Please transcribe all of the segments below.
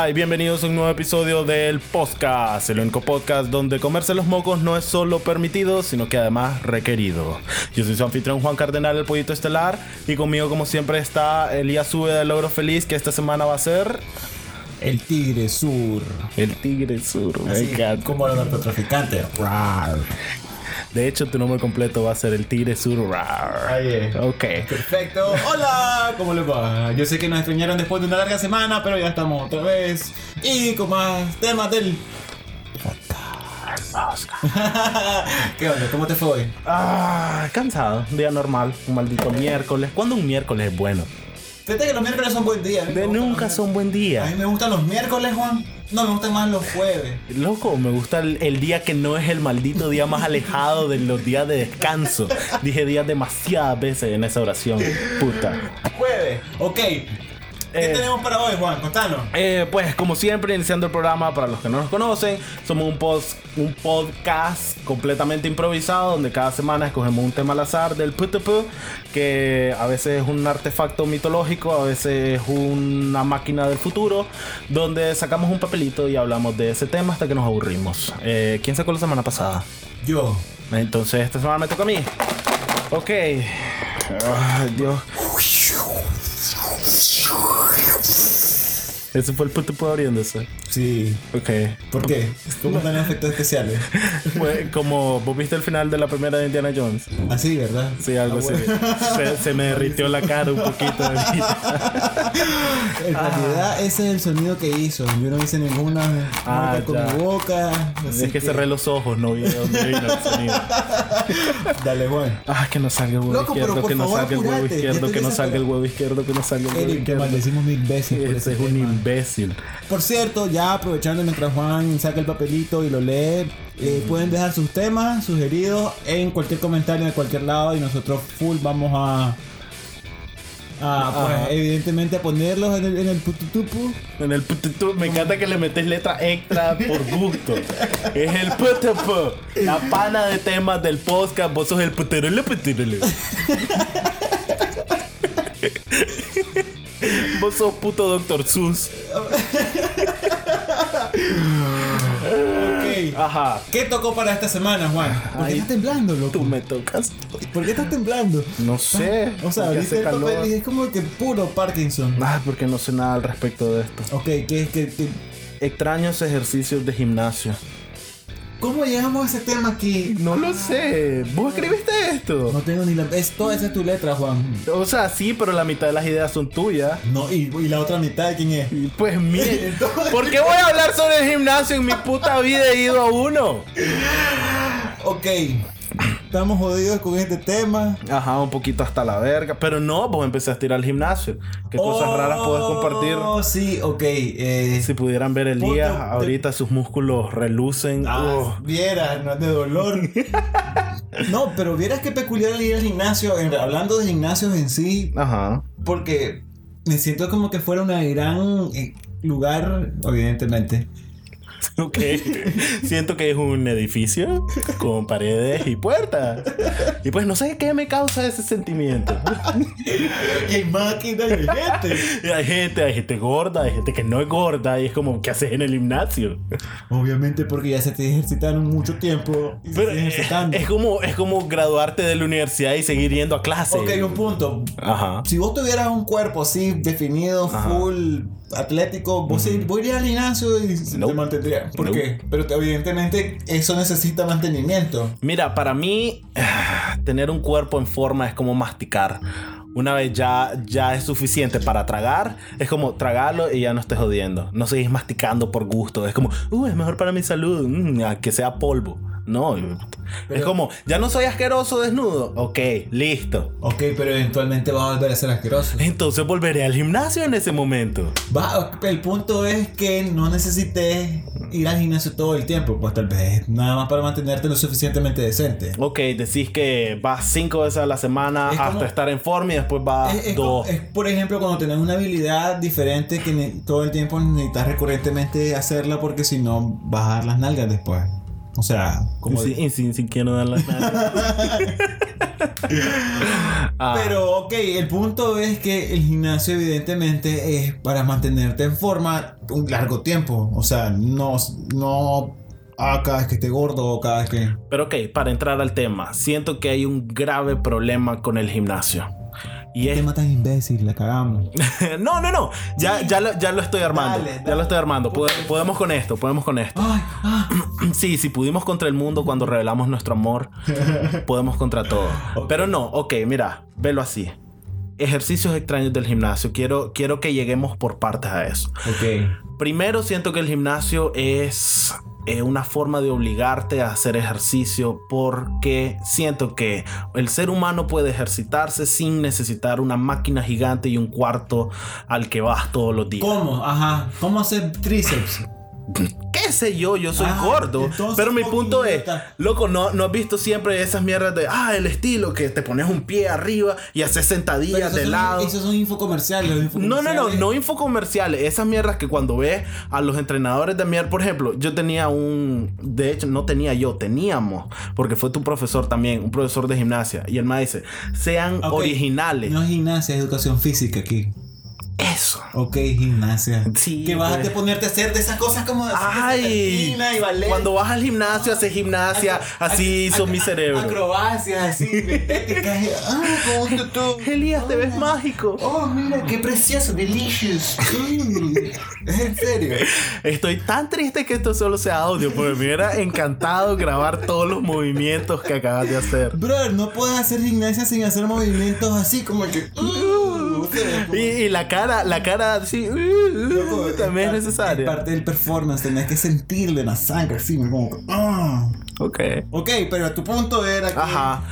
Hola y bienvenidos a un nuevo episodio del podcast, el único podcast donde comerse los mocos no es solo permitido, sino que además requerido. Yo soy su anfitrión Juan Cardenal, el pollito estelar, y conmigo como siempre está Elías Sube del Logro Feliz, que esta semana va a ser... El Tigre Sur. El Tigre Sur, me Así encanta. como los narcotraficantes. De hecho, tu nombre completo va a ser el Tigre Sur. Ahí es. Ok. Perfecto. Hola, ¿cómo les va? Yo sé que nos extrañaron después de una larga semana, pero ya estamos otra vez. Y con más temas del. ¿Qué onda? ¿Cómo te fue hoy? Ah, cansado. Día normal. Un maldito miércoles. ¿Cuándo un miércoles es bueno? Fíjate que los miércoles son buen día. Me De nunca son buen miércoles. A día. mí me gustan los miércoles, Juan. No, me gustan más los jueves. Loco, me gusta el, el día que no es el maldito día más alejado de los días de descanso. Dije días demasiadas veces en esa oración. Puta. Jueves. Ok. ¿Qué Eh. tenemos para hoy, Juan? Contanos. Eh, pues como siempre, iniciando el programa, para los que no nos conocen, somos un, post, un podcast completamente improvisado donde cada semana escogemos un tema al azar del PTP, que a veces es un artefacto mitológico, a veces es una máquina del futuro, donde sacamos un papelito y hablamos de ese tema hasta que nos aburrimos. Eh, ¿Quién sacó la semana pasada? Yo. Entonces esta semana me toca a mí. Ok. Ay, Dios. Yes. Ese fue el PTP abriéndose. Sí. Ok. ¿Por qué? ¿Cómo están los efectos especiales? Fue como vos viste el final de la primera de Indiana Jones. Así, ¿verdad? Sí, algo Ah, así. bueno. Se, se me derritió la cara un poquito de. En realidad ese es el sonido que hizo. Yo no hice ninguna Ah, marca con mi boca. así Es que cerré los ojos, no vi de dónde vino el sonido. Dale, Juan. Ah, que no salga el huevo Loco, izquierdo, que no salga el huevo izquierdo, que no salga el huevo izquierdo, que no salga el huevo Eric, izquierdo. maldecimos mil veces. por Ese es un. Imbécil. Por cierto, ya aprovechando mientras Juan saca el papelito y lo lee, eh, pueden dejar sus temas sugeridos en cualquier comentario de cualquier lado y nosotros full vamos a. pues, evidentemente a ponerlos en el, en el pututupu. En el pututu, me encanta que le metes letra extra por gusto. Es el putupu, la pana de temas del podcast. Vos sos el puterele, puterele. Vos sos puto Doctor Sus. Ok. Ajá. ¿Qué tocó para esta semana, Juan? ¿Por qué Ay, estás temblando, loco? Tú me tocas. ¿Por qué estás temblando? No sé. O sea, porque el calor. papel y es como que puro Parkinson. Ah, porque no sé nada al respecto de esto. Ok, ¿qué, qué, qué? Extraños ejercicios de gimnasio. Cómo llegamos a ese tema aquí? No lo sé. ¿Vos escribiste esto? No tengo ni la... Es, toda esa es tu letra, Juan. O sea, sí, pero la mitad de las ideas son tuyas. No, y, y la otra mitad, ¿quién es? Pues mire, ¿por qué voy a hablar sobre el gimnasio? En mi puta vida he ido a uno. Ok, estamos jodidos con este tema. Ajá, un poquito hasta la verga. Pero no, vos empezaste a ir al gimnasio. ¿Qué cosas raras puedes compartir? Oh, sí, ok. Eh, Si pudieran ver Elías, Punto de- ahorita sus músculos relucen. ah, Oh. vieras, no es de dolor. no, pero vieras qué peculiar ir al gimnasio, en- hablando de gimnasios en sí, Ajá. porque me siento como que fuera un gran eh, lugar, evidentemente. Ok. Siento que es un edificio con paredes y puertas. Y pues no sé qué me causa ese sentimiento. Y hay máquinas y hay gente. Y hay gente, hay gente gorda, hay gente que no es gorda y es como, ¿qué haces en el gimnasio? Obviamente porque ya se te ejercitaron mucho tiempo y Pero es como, es como graduarte de la universidad y seguir yendo a clase. Ok, un punto. Ajá. Si vos tuvieras un cuerpo así definido, Ajá. full atlético, vos, sí- vos irías al gimnasio y se te mantendría. ¿Por Nope. qué? Pero te- evidentemente eso necesita mantenimiento. Mira, para mí, tener un cuerpo en forma es como masticar. Una vez ya, ya es suficiente para tragar, es como tragarlo y ya no estés jodiendo. No seguís masticando por gusto. Es como, uh, es mejor para mi salud, mm, a que sea polvo. No, es Pero- como, ya no soy asqueroso desnudo. Ok, listo. Ok, pero eventualmente vas a volver a ser asqueroso. Entonces volveré al gimnasio en ese momento. Va- el punto es que no necesites ir al gimnasio todo el tiempo, pues tal vez nada más para mantenerte lo suficientemente decente. Ok, decís que vas cinco veces a la semana Es hasta como- estar en forma y después vas Es, es dos. como- es, por ejemplo cuando tenés una habilidad diferente que todo el tiempo necesitas recurrentemente hacerla porque si no vas a dar las nalgas después. O sea, como Sí, sin, sin quiero dar las. Ah, Pero, ok, el punto es que el gimnasio evidentemente es para mantenerte en forma un largo tiempo. O sea, no, no ah, cada vez que esté gordo o cada vez que... Pero ok, para entrar al tema, siento que hay un grave problema con el gimnasio. Y Qué es... tema tan imbécil, la cagamos. no, no, no. Ya, ya, lo, ya lo estoy armando. Dale, Ya dale. lo estoy armando. Pode- Podemos con esto, podemos con esto. Ay, ah. Sí, si pudimos contra el mundo cuando revelamos nuestro amor, podemos contra todo. Pero no, ok, mira, velo así. Ejercicios extraños del gimnasio. Quiero, quiero que lleguemos por partes a eso. Ok. Primero, siento que el gimnasio es eh, una forma de obligarte a hacer ejercicio porque siento que el ser humano puede ejercitarse sin necesitar una máquina gigante y un cuarto al que vas todos los días. ¿Cómo? Ajá. ¿Cómo hacer tríceps? ¿Qué sé yo? Yo soy Ah, gordo. Pero mi ¿cómo punto es, loco, ¿no, ¿no has visto siempre esas mierdas de, ah, el estilo, que te pones un pie arriba y haces sentadillas de son- lado? Esos son infocomerciales. los No, no, no, infocomerciales- no infocomerciales. Esas mierdas que cuando ves a los entrenadores de mierda, por ejemplo, yo tenía un, de hecho, no tenía yo, teníamos, porque fue tu profesor también, un profesor de gimnasia, y él me dice, sean originales. No es gimnasia, es educación física aquí. Eso. Ok, gimnasia. Sí, Que vas pues. a ponerte a hacer de esas cosas como de Ay, y ballet. cuando vas al gimnasio, haces gimnasia, así hizo mi cerebro. Acrobacias así, estéticas. Ah, tú. Elías, te ves mágico. Oh, mira, qué precioso, delicious. Mm. ¿Es en serio? Estoy tan triste que esto solo sea audio, porque me hubiera encantado grabar todos los movimientos que acabas de hacer. Brother, no puedes hacer gimnasia sin hacer movimientos así como que. uh, Y, y la cara, la cara así, uh, uh, también es par- necesaria. Es parte del performance, tenés que sentirle en la sangre, así, como. ah. Ok. Ok, pero tu punto era que. Ajá.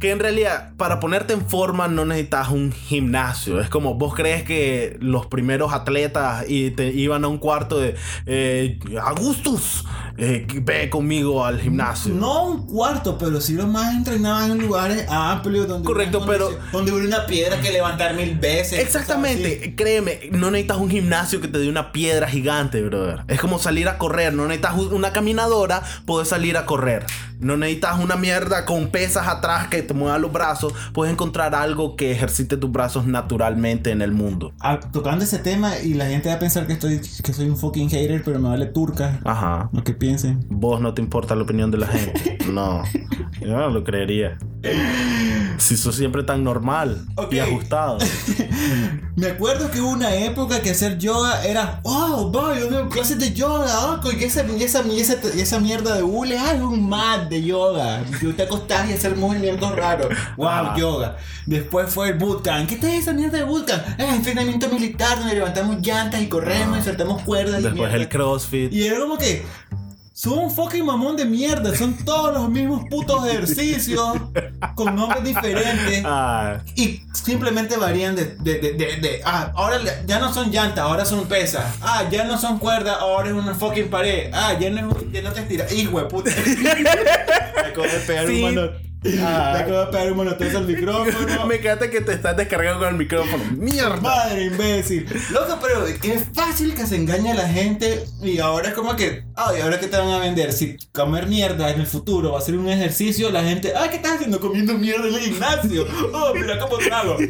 Que en realidad, para ponerte en forma no necesitas un gimnasio. Es como vos crees que los primeros atletas y te iban a un cuarto de eh, Augustus, eh, ve conmigo al gimnasio. No un cuarto, pero sí los más entrenaban en lugares amplios donde. Correcto, pero- Donde hubiera una piedra que levantar mil veces. Exactamente, créeme, no necesitas un gimnasio que te dé una piedra gigante, brother. Es como salir a correr, no necesitas un- una caminadora, puedes salir a correr. No necesitas una mierda con pesas atrás que te mueva los brazos, puedes encontrar algo que ejercite tus brazos naturalmente en el mundo. Ah, tocando ese tema y la gente va a pensar que estoy que soy un fucking hater, pero me vale turca. Ajá. Lo que piensen. Vos no te importa la opinión de la gente. No, yo no lo creería. Si sos siempre tan normal Ok. y ajustado. Me acuerdo que hubo una época que hacer yoga era, oh, voy, yo veo clases de yoga, oh, y esa, y esa, y esa, y esa mierda de hule, ah, es un mat de yoga. Y te acostás y hacer movimientos raros. Wow, Ajá. yoga. Después fue el bootcamp. ¿Qué es esa mierda de bootcamp? Es entrenamiento militar donde levantamos llantas y corremos y saltamos cuerdas. y Después mierda. el CrossFit. Y era como que. Son un fucking mamón de mierda. Son todos los mismos putos ejercicios. Con nombres diferentes. Ah, Y simplemente varían de. de, de, de- de- ah, ahora ya no son llantas, ahora son pesas. Ah, ya no son cuerdas, ahora es una fucking pared. Ah, ya no, es- ya no te estiras. Hijo de puta. Me acabo de pegar Sí. un mano. Ah. Me acabo de pegar un manotazo al micrófono. me encanta que te estás descargando con el micrófono. ¡Mierda! Madre imbécil. Loco, pero qué fácil que se engaña a la gente. Y ahora es como que, ay, ahora que te van a vender. Si comer mierda en el futuro va a ser un ejercicio, la gente, ay, ¿qué estás haciendo comiendo mierda en el gimnasio? Oh, mira cómo trago.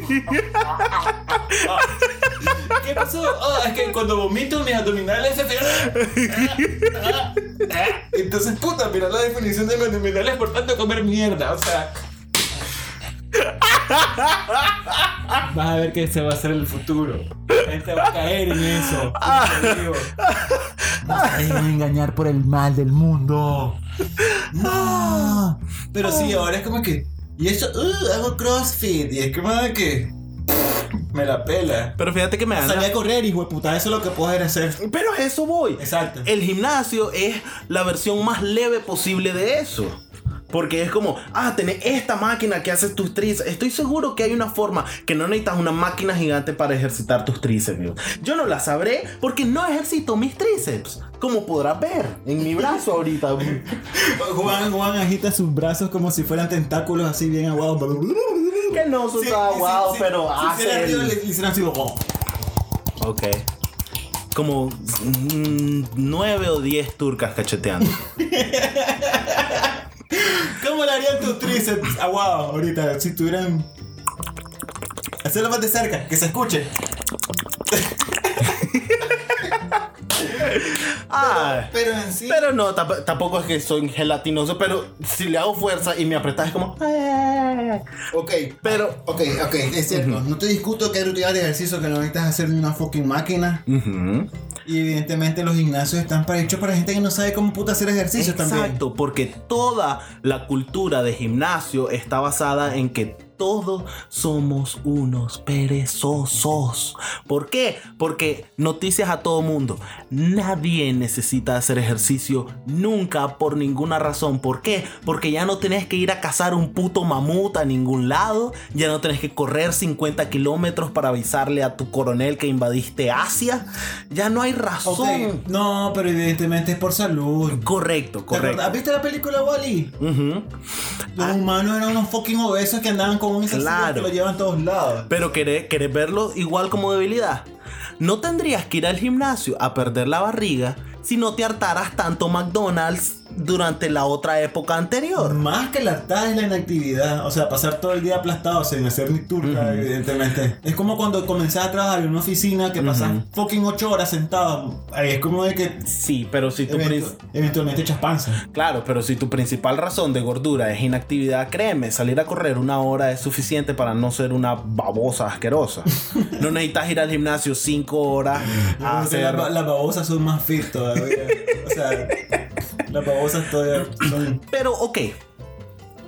¿Qué pasó? Oh, es que cuando vomito mis abdominales se Entonces, puta, mira la definición de mis abdominales por tanto comer mierda. O sea. Vas a ver que se va a hacer el futuro. La gente va a caer en eso. Te digo. No se dejen engañar por el mal del mundo. No. Pero sí, ahora es como que. Y eso, uh, hago crossfit. Y es como que. Me la pela. Pero fíjate que me da. Salí a correr, hijo de puta. Eso es lo que puedes hacer. Pero a eso voy. Exacto. El gimnasio es la versión más leve posible de eso. Porque es como, ah, tenés esta máquina que hace tus tríceps. Estoy seguro que hay una forma que no necesitas una máquina gigante para ejercitar tus tríceps. Yo no la sabré porque no ejercito mis tríceps. Como podrás ver en mi brazo ahorita. Juan, Juan agita sus brazos como si fueran tentáculos así bien aguados. que no son Sí, tan sí, aguados, sí, pero hace. el- le- le así, oh. Ok. Como mm, nueve o diez turcas cacheteando. ¿Cómo le harían tus tríceps aguado ahorita si tuvieran. Hacerlo más de cerca, que se escuche. Ah, Pero en sí. pero no, tampoco es que soy gelatinoso, pero si le hago fuerza y me apretas es como... Ok, Pero... ok, ok, es cierto. No te discuto que hay rutina de ejercicio que no necesitas hacer ni una fucking máquina. Ujú. Y evidentemente los gimnasios están para hechos para gente que no sabe cómo puta hacer ejercicio también. Exacto, porque toda la cultura de gimnasio está basada en que todos somos unos perezosos. ¿Por qué? Porque noticias a todo mundo. Nadie necesita hacer ejercicio nunca por ninguna razón. ¿Por qué? Porque ya no tenés que ir a cazar un puto mamut a ningún lado. Ya no tenés que correr 50 kilómetros para avisarle a tu coronel que invadiste Asia. Ya no hay razón. No, pero evidentemente es por salud. Correcto, ¿Te correcto. visto la película Wally? Ujú. Los humanos eran unos fucking obesos que andaban con Claro. que lo llevan a todos lados. Pero querés, querés verlo igual como debilidad. No tendrías que ir al gimnasio a perder la barriga si no te hartaras tanto McDonald's durante la otra época anterior. Más que la es la inactividad. O sea, pasar todo el día aplastado sin hacer ni turca, evidentemente. Es como cuando comenzás a trabajar en una oficina que pasas fucking 8 horas sentado. Ahí es como de que Sí, pero si tu eventu- eventualmente echas panza. Claro, pero si tu principal razón de gordura es inactividad, créeme, salir a correr una hora es suficiente para no ser una babosa asquerosa. No necesitas ir al gimnasio cinco horas a Porque hacer... Las, las babosas son más fit todavía. o sea, las babosas todavía son. Pero ok.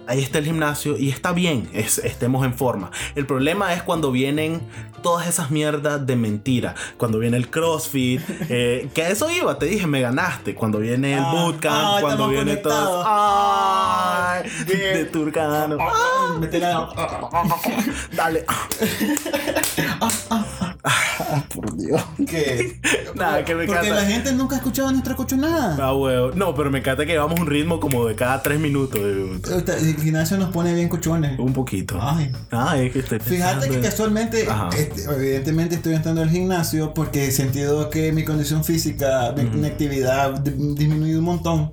Ahí está el gimnasio y está bien, es- estemos en forma. El problema es cuando vienen todas esas mierdas de mentira. Cuando viene el CrossFit, eh, que a eso iba, te dije, me ganaste. Cuando viene el Ah, bootcamp, ah, cuando viene todo. conectados. ¡Ay! Bien. De Turcano. Métela. Dale. Por Dios. ¿Qué? Nada, que me Porque encanta. la gente nunca ha escuchado nuestra cochonada. Ah, huevo. No, pero me encanta que llevamos un ritmo como de cada tres minutos. El gimnasio nos pone bien cochones. Un poquito. Ay. Ay, es que estoy Fíjate que en- casualmente, este, evidentemente estoy entrando al gimnasio porque he sentido que mi condición física, mi, mi actividad di- disminuido un montón.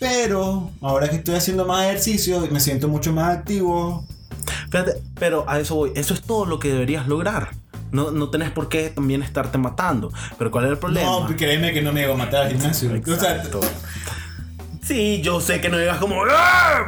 Pero ahora que estoy haciendo más ejercicio, me siento mucho más activo. Fíjate, pero a eso voy. Eso es todo lo que deberías lograr. No, no tenés por qué también estarte matando. Pero ¿cuál es el problema? No, créeme que no me iba a matar al gimnasio. O sea, Exacto. Sí, yo sé que no digas como ¡Eh,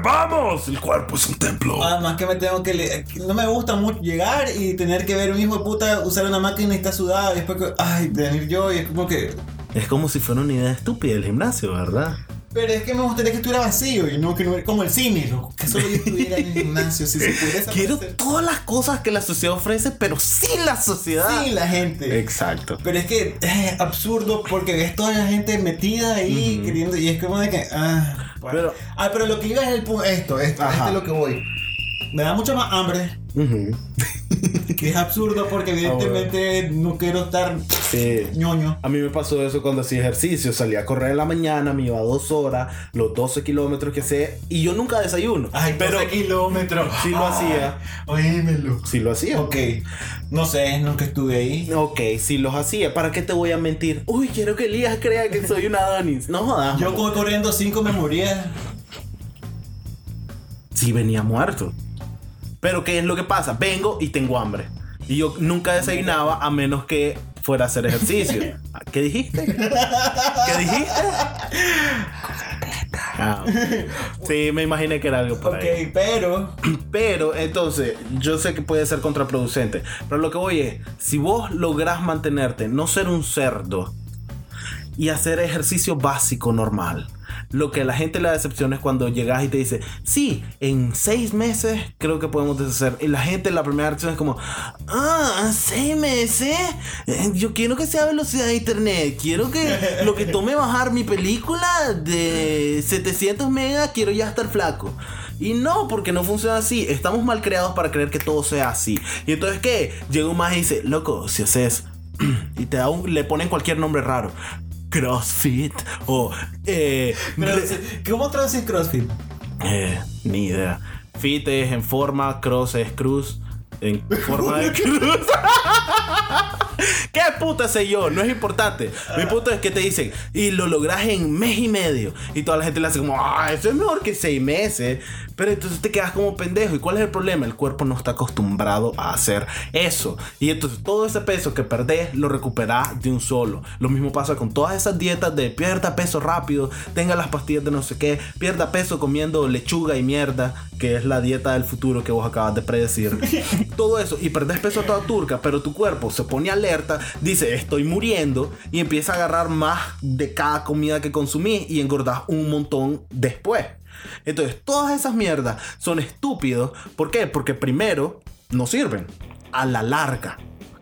¡Vamos! El cuerpo es un templo. Además que me tengo que... le- No me gusta mucho llegar y tener que ver un hijo de puta usar una máquina y está sudada y después que... Ay, venir yo y es como que... Es como si fuera una idea estúpida el gimnasio, ¿verdad? Pero es que me gustaría que estuviera vacío y no que no, como el cine, loco, que solo yo estuviera en el gimnasio si se pudiese Quiero todas las cosas que la sociedad ofrece, pero sin la sociedad. sin la gente. Exacto. Pero es que es absurdo porque ves toda la gente metida ahí queriendo y es como de que ah, bueno. Pero- ah, pero lo que iba es el esto, esto, Ajá. esto es lo que voy. Me da mucha más hambre, Ujú. que es absurdo porque evidentemente no quiero estar Sí. ñoño. A mí me pasó eso cuando hacía ejercicio. Salía a correr en la mañana, me iba dos horas, los 12 kilómetros que sé, y yo nunca desayuno. Ay, pero pero kilómetros. sí lo hacía. Oímelo. sí lo hacía. Ok, no sé, nunca estuve ahí. Ok, sí los hacía. ¿Para qué te voy a mentir? Uy, quiero que Elías crea que soy una Adonis. No jodas. Yo corriendo cinco me moría. Sí venía muerto. Pero ¿qué es lo que pasa? Vengo y tengo hambre. Y yo nunca desayunaba a menos que fuera a hacer ejercicio. ¿Qué dijiste? ¿Qué dijiste? Ah, sí, me imaginé que era algo por Ok, ahí. pero Pero entonces, yo sé que puede ser contraproducente. Pero lo que voy es, si vos lográs mantenerte, no ser un cerdo y hacer ejercicio básico normal. Lo que a la gente le decepciona es cuando llegas y te dice, sí, en seis meses creo que podemos deshacer. Y la gente, la primera reacción es como, ah, seis meses. Eh, Yo quiero que sea velocidad de internet. Quiero que lo que tome bajar mi película de 700 megas, quiero ya estar flaco. Y no, porque no funciona así. Estamos mal creados para creer que todo sea así. Y entonces, ¿qué? Llega un más y dice, loco, si haces. y te da le ponen cualquier nombre raro. CrossFit o eh, ¿Cómo traduces CrossFit? eh, ni idea. Fit es en forma, cross es cruz, en forma de cruz. ¿Qué puta sé yo? No es importante. Mi punto es que te dicen, y lo logras en mes y medio. Y toda la gente le hace como, ah, eso es mejor que seis meses. Pero entonces te quedas como pendejo. ¿Y cuál es el problema? El cuerpo no está acostumbrado a hacer eso. Y entonces todo ese peso que perdés lo recuperás de un solo. Lo mismo pasa con todas esas dietas de pierda peso rápido, tenga las pastillas de no sé qué, pierda peso comiendo lechuga y mierda, que es la dieta del futuro que vos acabas de predecir. todo eso. Y perdés peso a toda turca, pero tu cuerpo se pone alerta, dice, estoy muriendo. Y empieza a agarrar más de cada comida que consumís y engordás un montón después. Entonces, todas esas mierdas son estúpidos. ¿Por qué? Porque primero, no sirven. A la larga.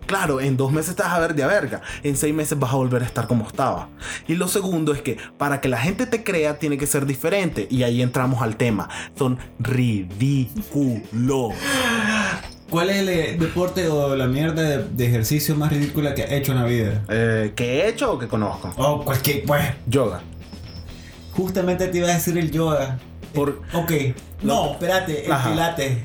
Claro, en dos meses vas a ver de a verga. En seis meses vas a volver a estar como estaba. Y lo segundo es que para que la gente te crea tiene que ser diferente. Y ahí entramos al tema. Son ridículos. ¿Cuál es el eh, deporte o la mierda de, de ejercicio más ridícula que has hecho en la vida? Eh, ¿Que he hecho o que conozco? Oh, cualquier. Pues, Yoga. Justamente te iba a decir el yoga. Por- Ok. No, espérate, el Ajá. pilates.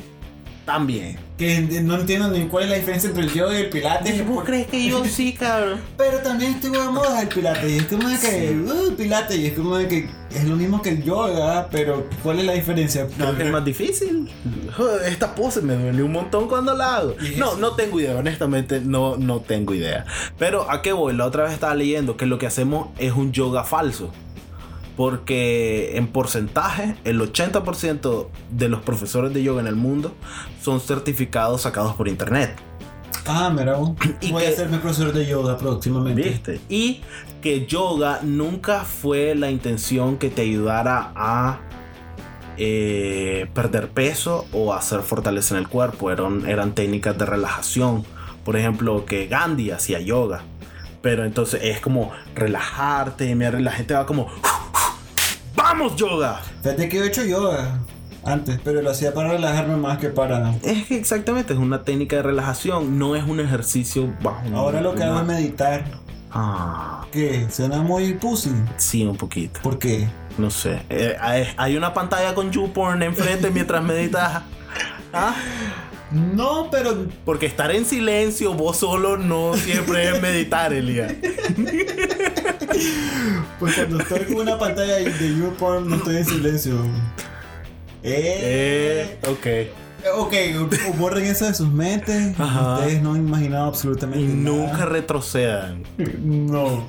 También. Que no entiendo ni cuál es la diferencia entre el yoga y el pilates. crees que yo sí, cabrón? Pero también estuvo de moda el pilates. Y es como de que. Uh, pilates. Y es como de que. Es lo mismo que el yoga. Pero ¿cuál es la diferencia? Creo que es más difícil. Esta pose me duele un montón cuando la hago. ¿Y No, eso? no tengo idea, honestamente no, no tengo idea. Pero a qué voy, la otra vez estaba leyendo que lo que hacemos es un yoga falso. Porque en porcentaje, el 80% de los profesores de yoga en el mundo son certificados sacados por internet. Ah, mira. vos. Y Voy que- a ser mi profesor de yoga próximamente. ¿Viste? Y que yoga nunca fue la intención que te ayudara a eh, perder peso o hacer fortaleza en el cuerpo. Eran, eran técnicas de relajación. Por ejemplo, que Gandhi hacía yoga. Pero entonces es como relajarte. mira, La gente va como... ¡Vamos, yoga! Fíjate que yo he hecho yoga antes, pero lo hacía para relajarme más que para. Es que exactamente, es una técnica de relajación. No es un ejercicio bajo. Ahora lo que hago es meditar. Ah, ¿Qué? Suena muy pussy. sí, un poquito. ¿Por qué? No sé. Eh, hay, hay una pantalla con YouPorn enfrente mientras meditas. ¿Ah? No, pero. Porque estar en silencio vos solo no siempre es meditar, Elia. Pues cuando estoy con una pantalla de YouPorn no estoy en silencio. Eh. Eh, ok. Ok, borren eso de sus mentes. Ajá. Ustedes no han imaginado absolutamente Y nada. nunca retrocedan. No.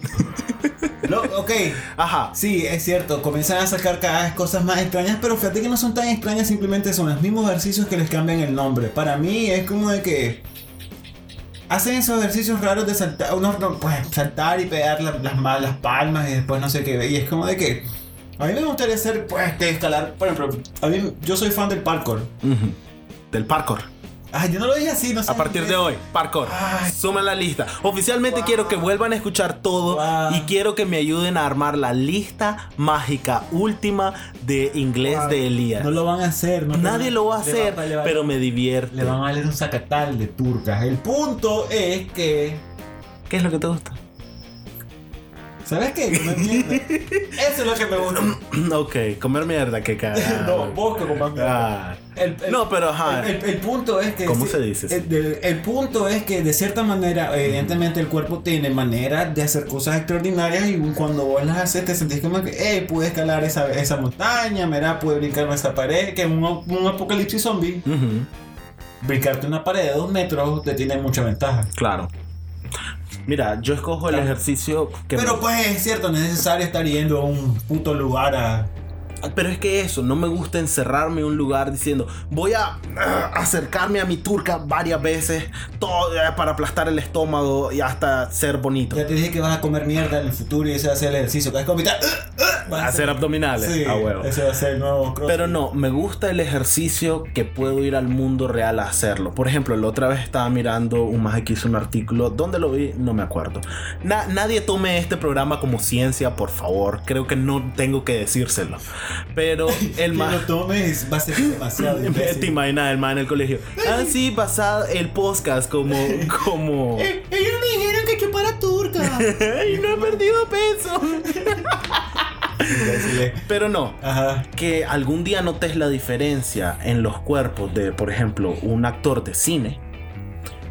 No, ok. Ajá. Sí, es cierto, comienzan a sacar cada vez cosas más extrañas, pero fíjate que no son tan extrañas, simplemente son los mismos ejercicios que les cambian el nombre. Para mí es como de que hacen esos ejercicios raros de saltar, uno, no, pues, saltar y pegar la- las, ma- las palmas y después no sé qué. Y es como de que a mí me gustaría hacer, pues, de escalar, por ejemplo, a mí, yo soy fan del parkour. Del parkour. Ah, yo no lo dije así, no sé. A partir de hoy, parkour. Ay. Sumen la lista. Oficialmente quiero que vuelvan a escuchar todo Wow. y quiero que me ayuden a armar la lista mágica última de inglés de Elías. No lo van a hacer. no Nadie lo va a hacer, pero me divierte. Le van a leer un sacatal de turcas. El punto es que. ¿Qué es lo que te gusta? ¿Sabes qué? Comer mierda. Eso es lo que me gusta. ok, comer mierda, que cagada. no, vos que comas mierda. Ah. El- el- No, pero ajá. El, punto es que. ¿Cómo se dice? El, punto es que de cierta manera, evidentemente el cuerpo tiene maneras de hacer cosas extraordinarias y cuando vos las haces te sentís como que, hey, pude escalar esa, esa montaña, mira, pude brincarme esa pared, que en un, un apocalipsis zombie, Ujú, brincarte una pared de dos metros te tiene mucha ventaja. Claro. Mira, yo escojo el ejercicio que Pero me- pues es cierto, no es necesario estar yendo a un puto lugar a... Pero es que eso, no me gusta encerrarme en un lugar diciendo, voy a ah, acercarme a mi turca varias veces todo, eh, para aplastar el estómago y hasta ser bonito. Ya te dije que vas a comer mierda en el futuro y ese va a ser el ejercicio. Que es como... Vas a Hacer abdominales, Sí, a huevo. ese va a ser el nuevo crossfit. Pero no, me gusta el ejercicio que puedo ir al mundo real a hacerlo. Por ejemplo, la otra vez estaba mirando un más que hizo un artículo. ¿Dónde lo vi? No me acuerdo. Na- nadie tome este programa como ciencia, por favor. Creo que no tengo que decírselo. Pero el Que más... lo tomes va a ser demasiado Te imaginas el man en el colegio. Ah, sí, basado el podcast como. como. Eh, Ellos me dijeron que chupara turca. ¡Ay, no he perdido peso! Imbéciles. Pero no. Ajá. Que algún día notes la diferencia en los cuerpos de, por ejemplo, un actor de cine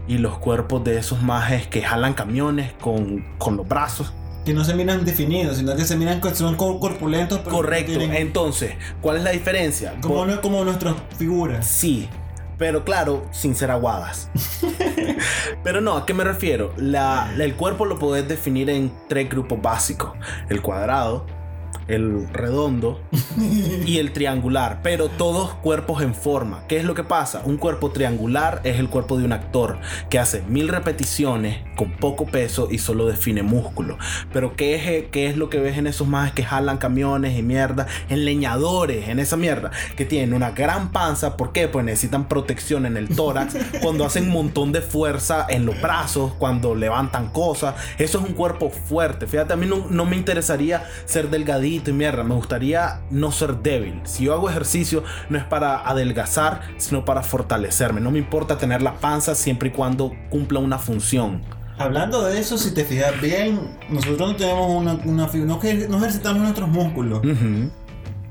y los cuerpos de esos majes que jalan camiones con, con los brazos. Que no se miran definidos, sino que se miran que son cor- corpulentos. pero Correcto. tienen- Entonces, ¿cuál es la diferencia? como, Por- como nuestras figuras. Sí, pero claro, sin ser aguadas. pero no, ¿a qué me refiero? La, la- el cuerpo lo podés definir en tres grupos básicos. El cuadrado, el redondo y el triangular, pero todos cuerpos en forma. ¿Qué es lo que pasa? Un cuerpo triangular es el cuerpo de un actor que hace mil repeticiones con poco peso y solo define músculo. Pero ¿qué es, qué es lo que ves en esos más que jalan camiones y mierda? En leñadores, en esa mierda, que tienen una gran panza. ¿Por qué? Pues necesitan protección en el tórax, cuando hacen un montón de fuerza en los brazos, cuando levantan cosas. Eso es un cuerpo fuerte. Fíjate, a mí no, no me interesaría ser delgadito y mierda. Me gustaría no ser débil. Si yo hago ejercicio, no es para adelgazar, sino para fortalecerme. No me importa tener la panza siempre y cuando cumpla una función. Hablando de eso, si te fijas bien, nosotros no tenemos una, una figura. No, que- no ejercitamos nuestros músculos.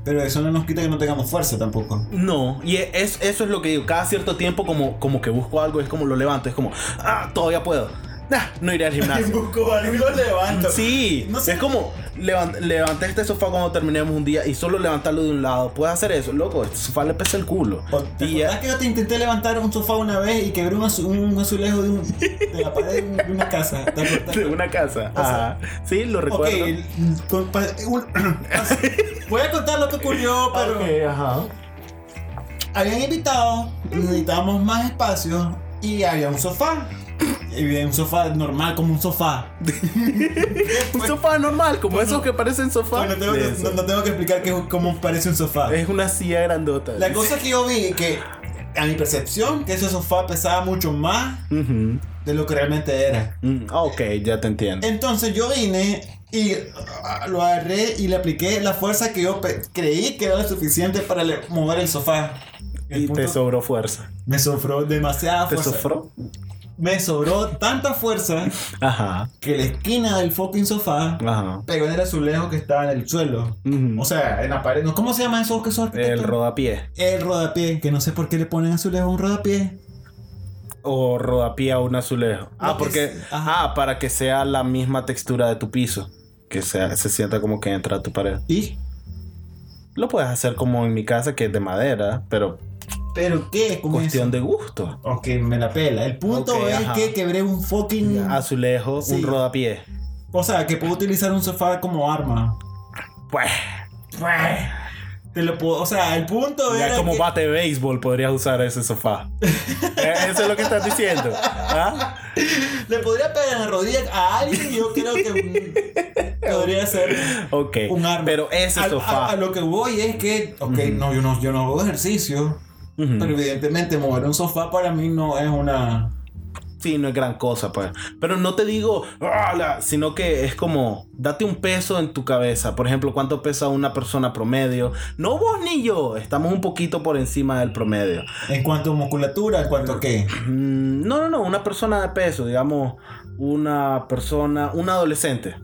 Pero eso no nos quita que no tengamos fuerza tampoco. No, y es, eso es lo que digo. Cada cierto tiempo, como, como que busco algo, es como lo levanto, es como, ah, todavía puedo. Nah, no iré al gimnasio. Busco algo y lo levanto. Sí, No sé. es como levant- levanté este sofá cuando terminemos un día y solo levantarlo de un lado. Puedes hacer eso, loco. Este sofá le pesa el culo. ¿Te Y ya- que yo te intenté levantar un sofá una vez y quebré un, un azulejo de, un- de la pared de un- de una casa? De una casa. O sea, Ajá. Sí, lo recuerdo. un- voy a contar lo que ocurrió, pero Ok, ajá. habían invitado, necesitábamos más espacio y había un sofá. Un sofá normal, como un sofá. Un sofá normal, como esos que parecen sofá. Bueno, tengo que- no, no tengo que explicar que, cómo parece un sofá. Es una silla grandota. La cosa que yo vi que, a mi percepción, que ese sofá pesaba mucho más Ujú. de lo que realmente era. Mm, ok, ya te entiendo. Entonces yo vine y ah, lo agarré y le apliqué la fuerza que yo creí que era suficiente para mover el sofá. El Y punto- te sobró fuerza. me sobró demasiada ¿Te fuerza. Me sobró tanta fuerza Ajá. que la esquina del fucking sofá Ajá. pegó en el azulejo que estaba en el suelo. O sea, en la pared. ¿no? ¿Cómo se llama eso que son el rodapié. El rodapié, que no sé por qué le ponen azulejo a un rodapié. O rodapié a un azulejo. Ah, porque. Ah, para que sea la misma textura de tu piso. Que sea, se sienta como que entra a tu pared. ¿Y? Lo puedes hacer como en mi casa, que es de madera, pero ¿Pero qué? ¿Cómo cuestión es? de gusto. Ok, me la pela. El punto es ajá. que quebré un fucking... Azulejo, Sí. un rodapié. O sea, que puedo utilizar un sofá como arma. Pues. Te lo puedo... O sea, el punto Ya era como que- bate de béisbol podrías usar ese sofá. Eh, Eso es lo que estás diciendo. ¿Ah? Le podría pegar en la rodilla a alguien y yo creo que podría ser Ok. un arma. Pero ese A- sofá. A, a lo que voy es que, ok, no, yo no, yo no hago ejercicio, Ujú. pero evidentemente mover un sofá para mí no es una... Sí, no es gran cosa, pues. Pero no te digo, sino que es como, date un peso en tu cabeza. Por ejemplo, ¿cuánto pesa una persona promedio? No vos ni yo, estamos un poquito por encima del promedio. En cuanto a musculatura, en cuanto a qué. Mm, no, no, no, una persona de peso, digamos, una persona, un adolescente.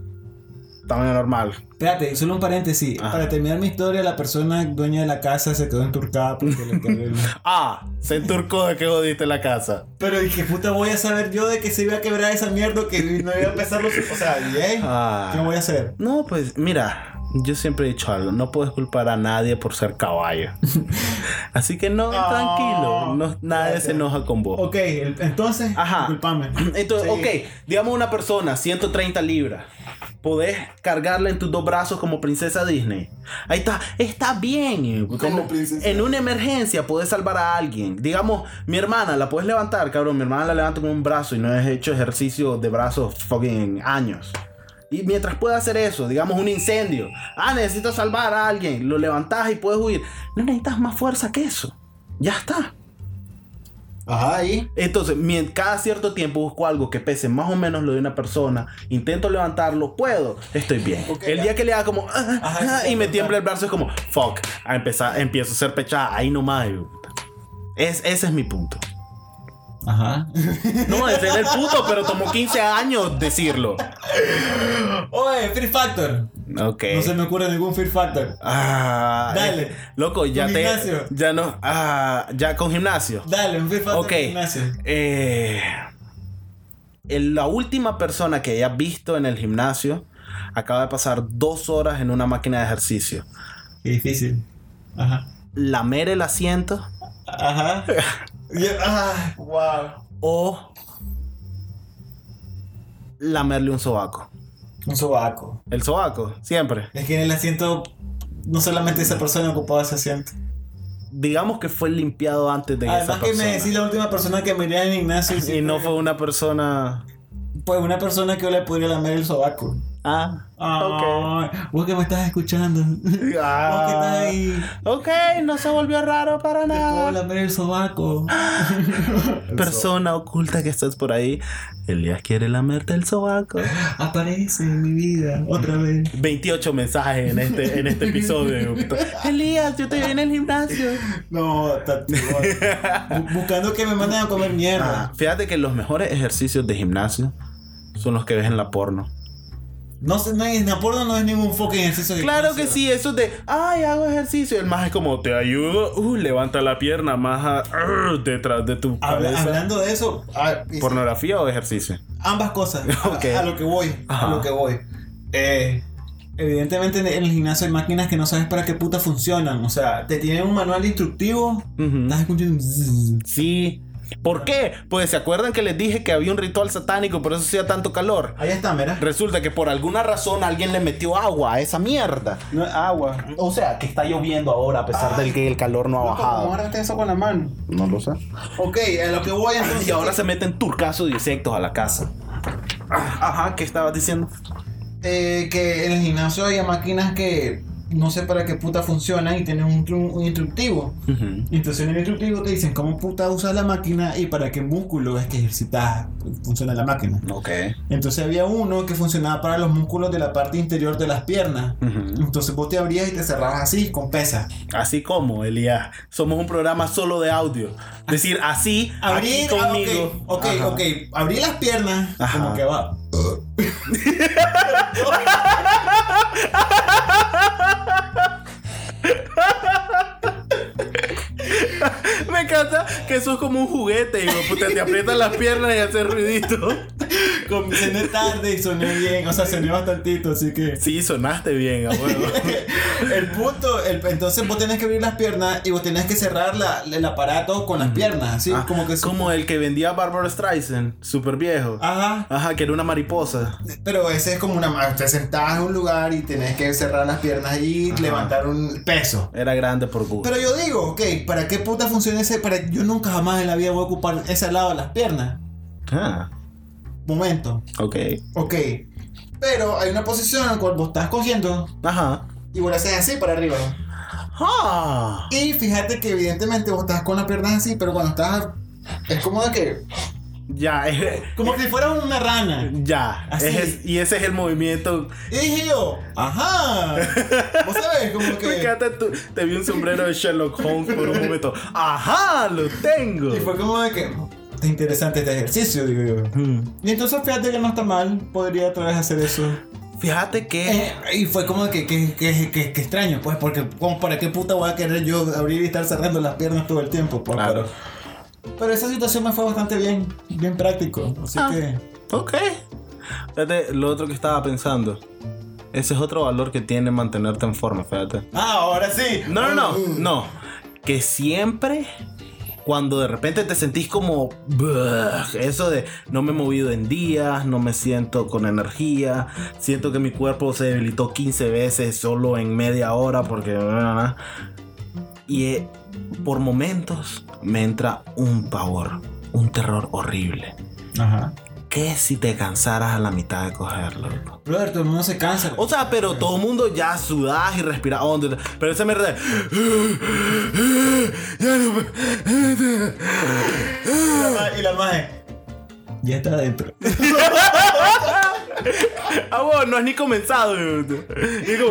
Tamaño normal. Espérate, solo un paréntesis. Ajá. Para terminar mi historia, la persona dueña de la casa se quedó enturcada porque le el- Ah, se enturcó de que jodiste la casa. Pero dije, puta, voy a saber yo de que se iba a quebrar esa mierda que no iba a empezar los... O sea, bien. Ah. ¿Qué voy a hacer? No, pues mira, yo siempre he dicho algo, no puedes culpar a nadie por ser caballo. Así que no, tranquilo, no, nadie se enoja con vos. Ok, entonces, Ajá. Entonces, Sí. ok, digamos una persona, 130 libras. Podés cargarla en tus dos brazos como princesa Disney. Ahí está, está bien. Como en, princesa. en una emergencia podés salvar a alguien. Digamos, mi hermana la puedes levantar, cabrón. Mi hermana la levanta con un brazo y no he hecho ejercicio de brazos fucking años. Y mientras pueda hacer eso, digamos un incendio. Ah, necesito salvar a alguien. Lo levantás y puedes huir. No necesitas más fuerza que eso. Ya está. Ajá, ahí. Entonces, cada cierto tiempo busco algo que pese más o menos lo de una persona, intento levantarlo, puedo, estoy bien. El ya. día que le haga como ah, Ajá, ah, y me tiembla el brazo es como fuck, a empezar, empiezo a ser pechada ahí nomás. y. Es, ese es mi punto. Ajá. No, es el punto, pero tomó 15 años decirlo. Oye, Fear Factor. Ok. No se me ocurre ningún Fear Factor. Ah, Dale. eh, loco, ya Con te. gimnasio. Ya no. Ah, ya con gimnasio. Dale, un Fear Factor Ok. de gimnasio. Eh, la última persona que hayas visto en el gimnasio acaba de pasar dos horas en una máquina de ejercicio. Qué difícil. Ajá. Lamer el asiento Ajá. Y- ah, wow. o lamerle un sobaco. Un sobaco. El sobaco, siempre. Es que en el asiento, no solamente esa persona ocupaba ese asiento. Digamos que fue limpiado antes de esa Además que persona. me decís la última persona que miré en el gimnasio. Y no fue una persona. Pues una persona que yo le podría lamer el sobaco. Ah, Ay, vos que me estás escuchando. Vos que estás Ah, ahí. ok, no se volvió raro para Te puedo nada. lamer el sobaco. Persona oculta que estás por ahí. Elías quiere lamerte el sobaco. Aparece en mi vida otra vez. 28 mensajes en este, en este episodio. Elías, yo estoy en el gimnasio. No, buscando que me manden a comer Ah, mierda. fíjate que los mejores ejercicios de gimnasio son los que ves en la porno. No sé, no en porno no es ningún fucking ejercicio de Claro que sí, eso de, ay, hago ejercicio. El más es como, te ayudo, uh, levanta la pierna más uh, detrás de tu Habla- cabeza. hablando de eso, ah, ¿Pornografía o ejercicio? ambas cosas. A- lo que voy. Ajá. A lo que voy. Eh, evidentemente en el gimnasio hay máquinas que no sabes para qué puta funcionan. O sea, te tienen un manual instructivo. Estás escuchando. Sí. ¿Por qué? Pues se acuerdan que les dije que había un ritual satánico, por eso hacía tanto calor. Ahí está, mira. Resulta que por alguna razón alguien le metió agua a esa mierda. No es agua. O sea, que está lloviendo ahora a pesar del que el calor no ha Loco, ¿Cómo bajado. agarraste eso con la mano? No lo sé. Ok, a lo que voy entonces. Y ahora se meten turcazos de insectos a la casa. Ajá, ¿qué estabas diciendo? Eh, que en el gimnasio hay máquinas que no sé para qué puta funcionan y tienen un, un instructivo. Entonces en el instructivo te dicen cómo puta usas la máquina y para qué músculo es que ejercitas, funciona la máquina. Ok. Entonces había uno que funcionaba para los músculos de la parte interior de las piernas. Ujú. Entonces vos te abrías y te cerrabas así, con pesas. Así como, Elías. Somos un programa solo de audio. Decir así, Abrir, aquí ah, conmigo. ok, ok, ok. Abrí las piernas, Ajá. como que va. que eso es como un juguete. Puta, te aprietas las piernas y haces ruidito. Cené tarde y soné bien, o sea, soné bastantito, así que... Sí, sonaste bien, abuelo. El punto, el- entonces vos tenés que abrir las piernas y vos tenés que cerrar la- el aparato con las piernas, así Ah, como que... como el que vendía Barbara Streisand, súper viejo. Ajá, Ajá, que era una mariposa. pero ese es como una... Te sentás en un lugar y tenés que cerrar las piernas y Ajá. levantar un peso. Era grande por gusto. Pero yo digo, ok, ¿para qué puta funciona ese? Para, yo nunca jamás en la vida voy a ocupar ese lado de las piernas. Ah, Momento. ok. Ok. Pero hay una posición en la cual vos estás cogiendo Ajá. y vos la haces así para arriba. Ah. Y fíjate que evidentemente vos estás con las piernas así, pero cuando estás... Es como de que... Ya, es- Como si fuera una rana. ya. Así. Es- y ese es el movimiento. Y dije yo, ajá. Vos sabés, como que... tu- te vi un sombrero de Sherlock Holmes por un momento. ¡Ajá! ¡Lo tengo! Y fue como de que... Está interesante este ejercicio, digo yo. Mm. Y entonces fíjate que no está mal. Podría otra vez hacer eso. Fíjate que. Eh, y fue como que, que, que, que, extraño, pues, porque como para qué puta voy a querer yo abrir y estar cerrando las piernas todo el tiempo, pues, Claro. Pero, pero esa situación me fue bastante bien, bien práctico. Así Ah. que... Ok. Fíjate, lo otro que estaba pensando. Ese es otro valor que tiene mantenerte en forma, fíjate. Ah, ahora sí. No, no, no. Mm. No. Que siempre. Cuando de repente te sentís como eso de no me he movido en días, no me siento con energía, siento que mi cuerpo se debilitó 15 veces solo en media hora porque y eh, por momentos me entra un pavor, un terror horrible. Ajá. ¿Qué si te cansaras a la mitad de cogerlo? Brother, todo el mundo se cansa. O sea, pero todo el mundo ya sudás y respiras hondo. Pero esa mierda de... Ya no... Y la y la maje. Ya está adentro. Ah, no has ni comenzado. Y como...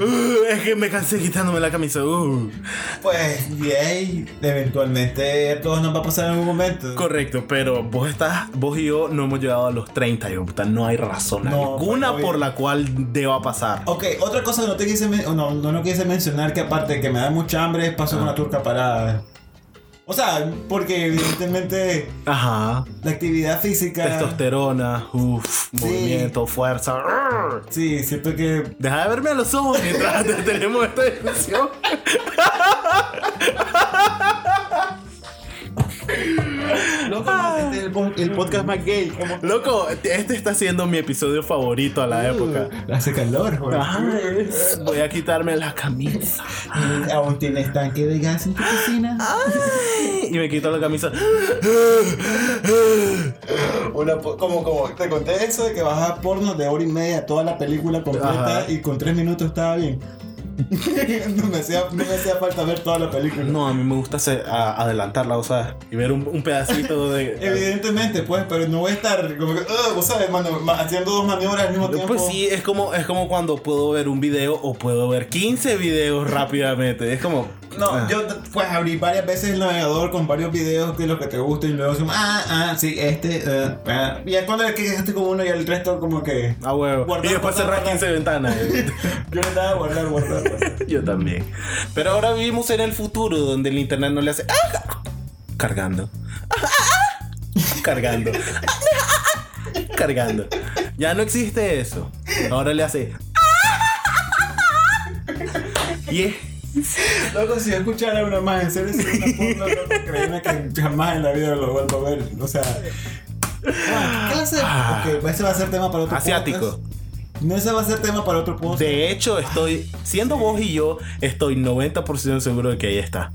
"Uh, es que me cansé quitándome la camisa. uh". Pues, bien, eventualmente a todos nos va a pasar en algún momento. Correcto, pero vos estás... Vos y yo no hemos llegado a los 30. Y puta, no hay razón No, alguna por la cual deba pasar. Ok, otra cosa que no te quise no, no, no quise mencionar que aparte de que me da mucha hambre paso Ah. con la turca parada. O sea, porque evidentemente Ajá. la actividad física. Testosterona, uff, movimiento, fuerza. Arr. Sí, siento que. Deja de verme a los ojos mientras tenemos esta discusión. Loco, este es el, po- el podcast más gay. Como... Loco, este está siendo mi episodio favorito a la época. Hace calor, güey. Ay, voy a quitarme la camisa. Aún tienes tanque de gas en tu cocina. Y me quito la camisa. Una como, como te conté eso de que vas a porno de hora y media, toda la película completa Ajá. y con tres minutos estaba bien. no, me hacía, no me hacía falta ver toda la película. No, a mí me gusta hacer- a- adelantarla, o sea, y ver un, un pedacito de. Evidentemente, pues, pero no voy a estar como que, vos sabes, mano, ma- haciendo dos maniobras al mismo tiempo. Pues sí, es como, es como cuando puedo ver un video o puedo ver 15 videos rápidamente. Es como. No, ah. yo pues abrí varias veces el navegador con varios videos de lo que te gusta y luego como, ah, ah, sí, este, ah. y ya cuando que quedaste con uno y el resto como que A huevo. Guardar, y después cerrar guardar. 15 ventanas. yo le daba guardar, guardar, guardar. Yo también. Pero ahora vivimos en el futuro donde el internet no le hace. ¡Ah! Cargando. Cargando. Cargando. Ya no existe eso. Ahora le hace. Y es. Loco, si yo escuchara una más, en serio, si una porno, loco, créeme que jamás en la vida lo vuelvo a ver. O sea, ah, ¿qué clase? Ok, ese va a ser tema para otro Asiático. podcast. No, ese va a ser tema para otro podcast. De hecho, estoy. Siendo vos y yo, estoy 90% seguro de que ahí está.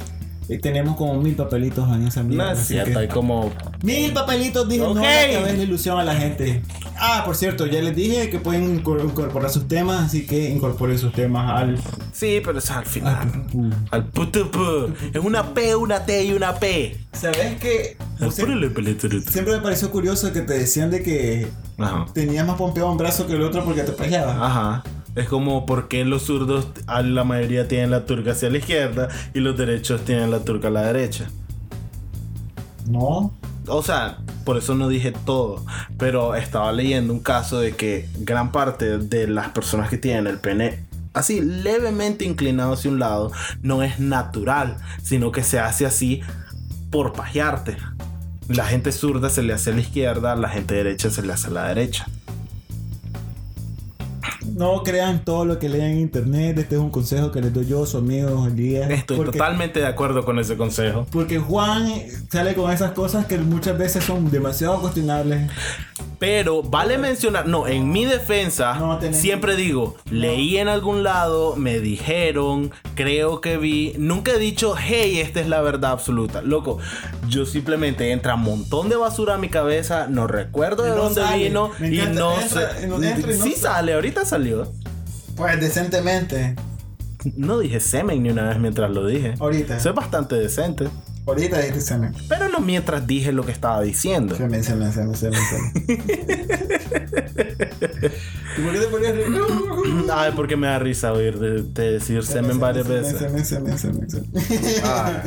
Y tenemos como mil papelitos en esa No mierda. es así cierto, hay como. Mil papelitos, dije, Ok. no la ilusión a la gente. Ah, por cierto, ya les dije que pueden incor- incorporar sus temas, así que incorporen sus temas al. Sí, pero es al al final. Al puto pu. Es una P, una T y una P. ¿Sabes qué? Siempre me pareció curioso que te decían de que Ajá. tenías más pompeado un brazo que el otro porque te peleabas. Ajá. Es como porque los zurdos, a la mayoría tienen la turca hacia la izquierda y los derechos tienen la turca a la derecha. No. O sea, por eso no dije todo, pero estaba leyendo un caso de que gran parte de las personas que tienen el pene así levemente inclinado hacia un lado no es natural, sino que se hace así por pajearte. La gente zurda se le hace a la izquierda, la gente derecha se le hace a la derecha. No crean todo lo que lean en internet. Este es un consejo que les doy yo, su amigo Elías. Estoy porque, totalmente de acuerdo con ese consejo. Porque Juan sale con esas cosas que muchas veces son demasiado cuestionables. Pero vale mencionar, no, en mi defensa, No siempre digo, leí en algún lado, me dijeron, creo que vi, nunca he dicho, hey, esta es la verdad absoluta. Loco, yo simplemente entra un montón de basura a mi cabeza, no recuerdo Y de no dónde sale. vino y no sé. no- sí sale. sale, ahorita salió. Pues decentemente. No dije semen ni una vez mientras lo dije. Ahorita. Soy bastante decente. Ahorita dijiste semen. Pero no mientras dije lo que estaba diciendo. Semen, semen, semen, semen, semen. ¿Y por qué te ponías Ay, porque me da risa oír de, de decir semen varias semen, veces. Semen, semen, semen, semen. Ah.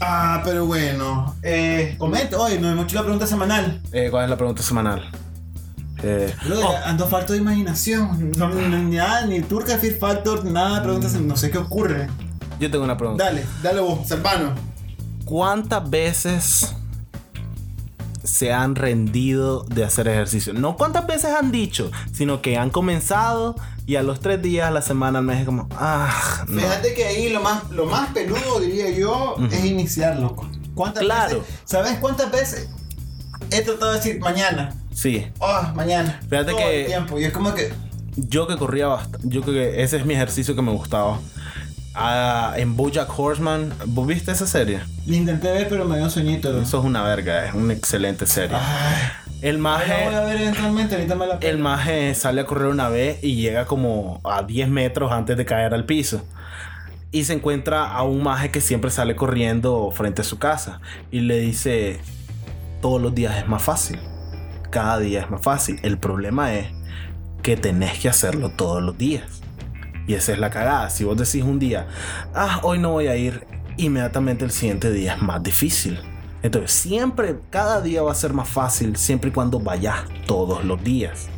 Ah, pero bueno. Eh, comenta, oye, nos hemos hecho la pregunta semanal. Eh, ¿Cuál es la pregunta semanal? Eh, oh, ando falto de imaginación. No, ni nada, ni Turca Fear Factor, nada de preguntas, no sé qué ocurre. yo tengo una pregunta. Dale, dale vos, Salvano. ¿Cuántas veces se han rendido de hacer ejercicio? No cuántas veces han dicho, sino que han comenzado y a los tres días, a la semana, mes, es como, ah, no. Fíjate que ahí lo más, lo más peludo, diría yo, es iniciar, loco. ¿Cuántas Claro. veces? ¿Sabes cuántas veces he tratado de decir mañana? Sí, Oh, mañana. Fíjate todo que- el tiempo. Y es como que. yo que corría bastante, yo que ese es mi ejercicio que me gustaba. Ah, en Bojack Horseman, ¿vos viste esa serie? Lo intenté ver, pero me dio un sueñito. Eso es una verga, es una excelente serie. Ay, El la maje... voy a ver eventualmente, ahorita me la El maje sale a correr una vez y llega como a 10 metros antes de caer al piso. Y se encuentra a un maje que siempre sale corriendo frente a su casa. Y le dice, todos los días es más fácil. Cada día es más fácil. El problema es que tenés que hacerlo todos los días. Y esa es la cagada. Si vos decís un día, ah, hoy no voy a ir, inmediatamente el siguiente día es más difícil. Entonces, siempre, cada día va a ser más fácil siempre y cuando vayas todos los días.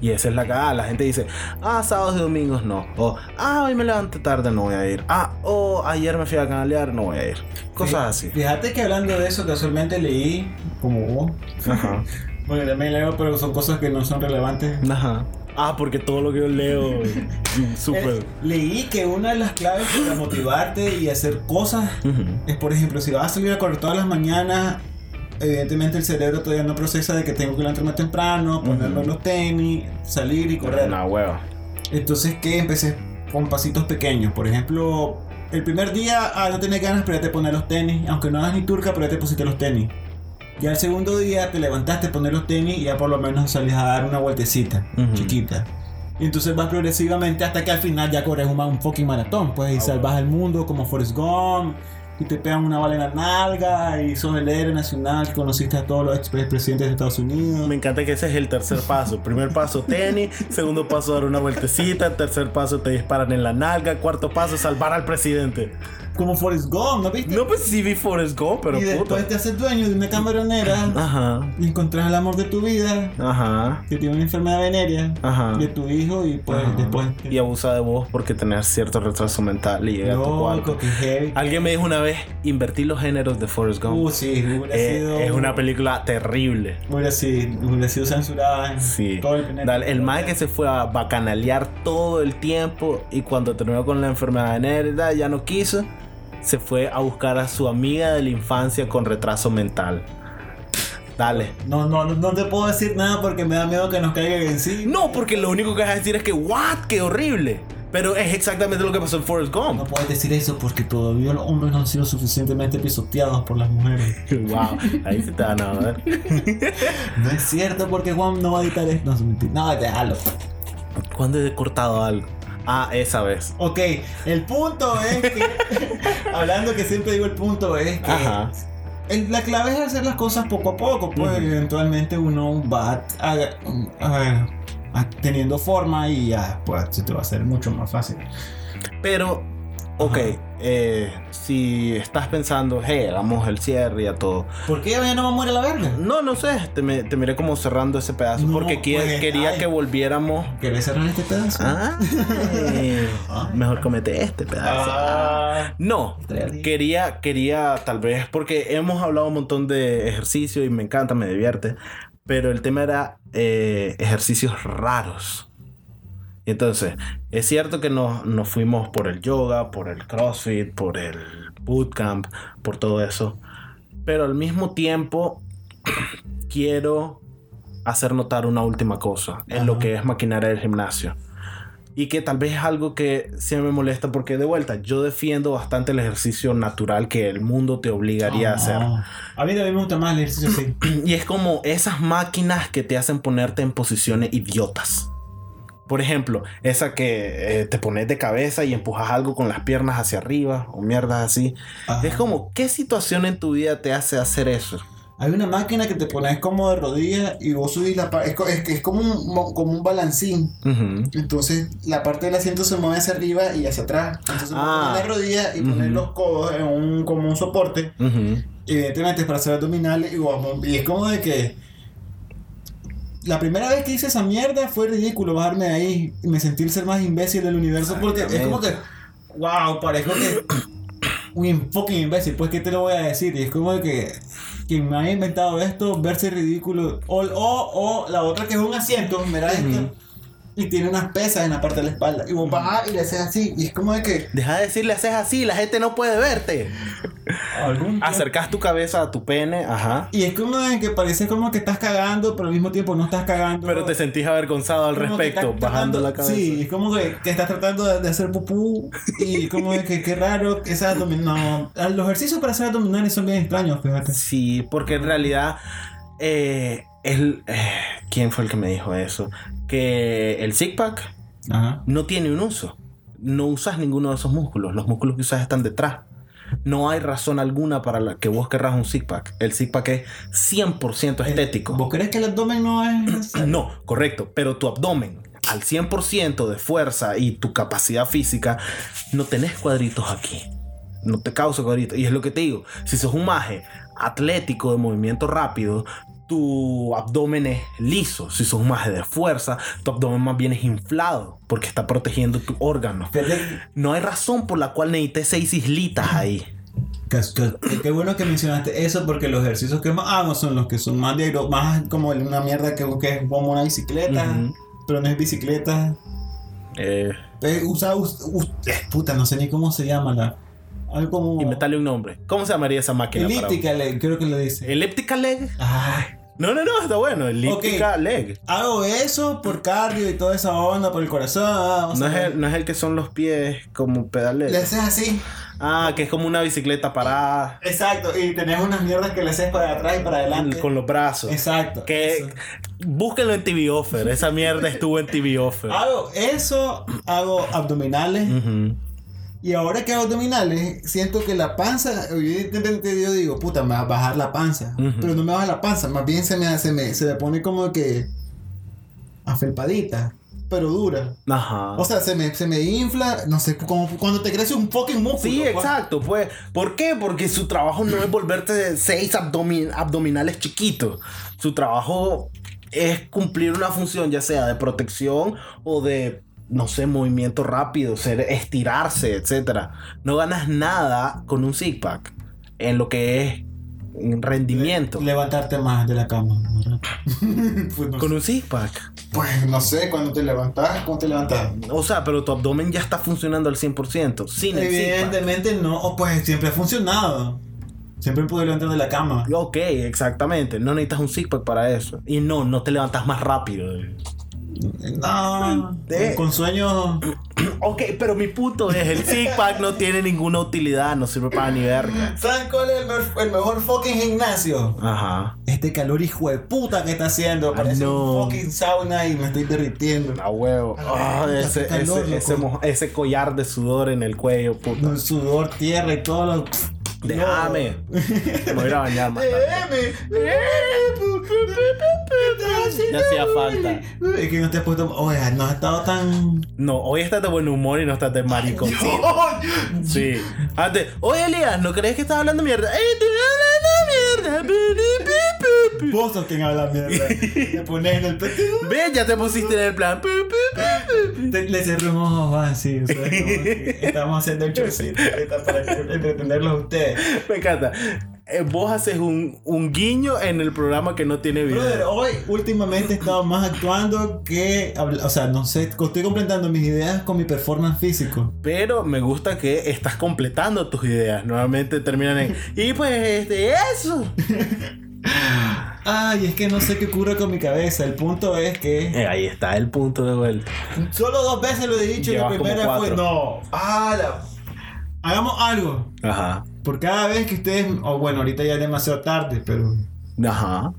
Y esa es la cagada. La gente dice, ah, sábados y domingos no. O, ah, hoy me levanté tarde, no voy a ir. Ah, o ayer me fui a canalear, no voy a ir. Cosas así. Fíjate que hablando de eso, casualmente leí, como vos, Ajá. bueno, también leo, pero son cosas que no son relevantes. Ajá. Ah, porque todo lo que yo leo, súper. Eh, leí que una de las claves para motivarte y hacer cosas Ujú. es, por ejemplo, si vas a salir a correr todas las mañanas, evidentemente el cerebro todavía no procesa de que tengo que levantarme temprano, ponerme Ujú. los tenis, salir y correr. Una hueva. Entonces, ¿qué? Empecé con pasitos pequeños. Por ejemplo, el primer día, ah, no tenés ganas, pero ya te pones los tenis. Aunque no hagas ni turca, pero ya te pusiste los tenis. Ya el segundo día te levantaste a poner los tenis y ya por lo menos salís a dar una vueltecita chiquita. Y entonces vas progresivamente hasta que al final ya corres un, un fucking maratón. Pues y Ah, salvas al mundo como Forrest Gump. Y te pegan una bala en la nalga. Y sos el héroe nacional que conociste a todos los expresidentes de Estados Unidos. Me encanta que ese es el tercer paso. Primer paso, tenis. Segundo paso, dar una vueltecita. Tercer paso, te disparan en la nalga. Cuarto paso, salvar al presidente. Como Forrest Gump, ¿no viste? No, pues sí vi Forrest Gump, pero y después puta. te haces dueño de una camaronera. Ajá, y encontrás el amor de tu vida, ajá, que tiene una enfermedad venérea, ajá. de tu hijo y pues Ajá. después... Y abusa de vos porque tenés cierto retraso mental y llega a tu cuarto. Alguien me dijo una vez, invertí los géneros de Forrest Gump. Uh, sí, hubiera Eh, sido... es una película terrible. Hubiera sido, hubiera sido censurada en Sí. todo el. Dale, el mae que se fue a bacanalear todo el tiempo y cuando terminó con la enfermedad venérea ya no quiso, se fue a buscar a su amiga de la infancia con retraso mental. Dale. No, no, no, no te puedo decir nada porque me da miedo que nos caigan encima. No, porque lo único que vas a decir es que, ¿what? ¡Qué horrible! Pero es exactamente lo que pasó en Forrest No Gump. puedes decir eso porque todavía los hombres no han sido suficientemente pisoteados por las mujeres. wow, ahí se te van a ver. No es cierto porque Juan no va a editar esto. No. No, déjalo. ¿Cuándo he cortado algo? Ah, esa vez. Ok, el punto es que... hablando que siempre digo el punto es que... Ajá. El- la clave es hacer las cosas poco a poco, pues eventualmente uno va a- a- a- teniendo forma y ya, pues se te va a hacer mucho más fácil. Pero, ok, Ajá. Eh, si estás pensando, hey, hagamos el cierre y a todo. ¿Por qué ya no va a morir la verga? No, no sé, te, me- te miré como cerrando ese pedazo No, porque pues, quería ay. que volviéramos. ¿Querés cerrar este pedazo? Ay, Ah. mejor comete este pedazo. Ah. No, quería, quería tal vez, porque hemos hablado un montón de ejercicio y me encanta, me divierte, pero el tema era eh, ejercicios raros. Entonces, es cierto que nos, nos fuimos por el yoga, por el CrossFit, por el bootcamp, por todo eso, pero al mismo tiempo quiero hacer notar una última cosa en lo que es maquinaria del gimnasio. Y que tal vez es algo que sí me molesta porque de vuelta yo defiendo bastante el ejercicio natural que el mundo te obligaría a hacer. Ah. A mí también me gusta más el ejercicio así. Y es como esas máquinas que te hacen ponerte en posiciones idiotas. Por ejemplo, esa que eh, te pones de cabeza y empujas algo con las piernas hacia arriba o mierdas así. Ajá. Es como, ¿qué situación en tu vida te hace hacer eso? Hay una máquina que te pones como de rodillas y vos subís la parte. Es, como un, mo- como un balancín. Entonces la parte del asiento se mueve hacia arriba y hacia atrás. Entonces vos Ah. pones la rodilla y pones los codos en un, como un soporte. Evidentemente es para hacer abdominales y, vamos- y es como de que la primera vez que hice esa mierda fue ridículo bajarme de ahí y me sentí el ser más imbécil del universo porque es como que wow, parezco que un fucking imbécil, pues qué te lo voy a decir y es como que quien me haya inventado esto verse ridículo o, o, o la otra que es un asiento, mira esto Ujú. Y tiene unas pesas en la parte de la espalda y vos vas y le haces así y es como de que Deja de decirle haces así, la gente no puede verte. Acercas tu cabeza a tu pene, ajá. Y es como de que parece como que estás cagando, pero al mismo tiempo no estás cagando. Pero te sentís avergonzado al respecto, bajando tratando- la cabeza. Sí, es como que, que estás tratando de, de hacer pupú. Y como de que qué raro que esas abdominales. No, los ejercicios para hacer abdominales son bien extraños, fíjate. Sí, porque en realidad, eh, el, eh, ¿quién fue el que me dijo eso? Que el six pack Ajá. no tiene un uso. No usas ninguno de esos músculos. Los músculos que usas están detrás. No hay razón alguna para la que vos querrás un six pack. El six pack es 100% estético. ¿Vos crees que el abdomen no es.? No, correcto, pero tu abdomen al 100% de fuerza y tu capacidad física, no tenés cuadritos aquí. No te causa cuadritos. Y es lo que te digo, si sos un maje atlético de movimiento rápido, tu abdomen es liso. Si sos más de fuerza, tu abdomen más bien es inflado porque está protegiendo tu órgano. No hay razón por la cual necesites seis islitas ahí. Qué bueno que mencionaste eso porque los ejercicios que más hago son los que son más, de, más como una mierda que, que es como una bicicleta, pero no es bicicleta. Eh, Eh, usa, us- us- eh, puta, no sé ni cómo se llama la. Algo como. inventarle un nombre. ¿Cómo se llamaría esa máquina? para- Elíptica, le- creo que lo dice. Elliptical leg. Ay, No, no, no, está bueno. Elliptical leg. hago eso por cardio y toda esa onda, por el corazón. ah, No es, el, no es el que son los pies como pedales. Le haces así. Ah, que es como una bicicleta parada Exacto, y tenés unas mierdas que le haces para atrás y para adelante. con los brazos. Exacto. Que eso. búsquenlo en TV Offer. Esa mierda estuvo en TV Offer. Hago eso, hago abdominales. Ujú. Y ahora que hago abdominales, siento que la panza, evidentemente yo digo, puta, me va a bajar la panza. Pero no me baja la panza, más bien se me, se me, se me pone como que afelpadita, pero dura. Ajá. O sea, se me, se me infla, no sé, como cuando te crece un fucking músculo. Sí, pues. exacto, pues. ¿Por qué? Porque su trabajo no es volverte seis abdomin- abdominales chiquitos. Su trabajo es cumplir una función, ya sea de protección o de, no sé, movimiento rápido, ser, estirarse, etc. No ganas nada con un six pack en lo que es rendimiento. Levantarte más de la cama. pues, no, Con un six pack. pues no sé, cuando te levantas, ¿cómo te levantas? O sea, pero tu abdomen ya está funcionando al 100%. Sin el. Evidentemente no, o pues siempre ha funcionado. Siempre pude levantar de la cama. Ok, exactamente. No necesitas un six pack para eso. Y no, no te levantas más rápido. No, De- con sueños. Ok, pero mi punto es, el six pack no tiene ninguna utilidad, no sirve para ni verga. ¿Saben cuál es el, me- el mejor fucking gimnasio? Ajá. Este calor hijo de puta que está haciendo. Ah, Parece no. un fucking sauna y me estoy derritiendo. A huevo. Ah, Qué ese, calor, ese, ese, collar de sudor en el cuello, puta. Con sudor, tierra y todo lo. Déjame. Me voy a ir a bañar más tarde. Hacía falta. Es que no te has puesto. Oye, no has estado tan. No, hoy estás de buen humor y no estás de maricón. Sí. Antes, oye Elías, ¿no crees que estás hablando mierda? ¡Ey, estoy hablando! Vos sos quien habla mierda. Te pones en el pecho. Ve, ya te pusiste en el plan. Te- Le cerré un ojo así. o sea, como que estamos haciendo el showcito ahorita para entretenerlos a ustedes. Me encanta. Eh, Vos haces un, un guiño en el programa que no tiene Brother, video. hoy últimamente he estado más actuando que. O sea, no sé, estoy completando mis ideas con mi performance físico. Pero me gusta que estás completando tus ideas. Normalmente terminan en. Y pues, este, eso. Ay, es que no sé qué ocurre con mi cabeza. El punto es que. Eh, ahí está el punto de vuelta. Solo dos veces lo he dicho y la primera fue. No. Ah, la- Hagamos algo. Ajá. Por cada vez que ustedes. O bueno, ahorita ya es demasiado tarde, pero. Ajá.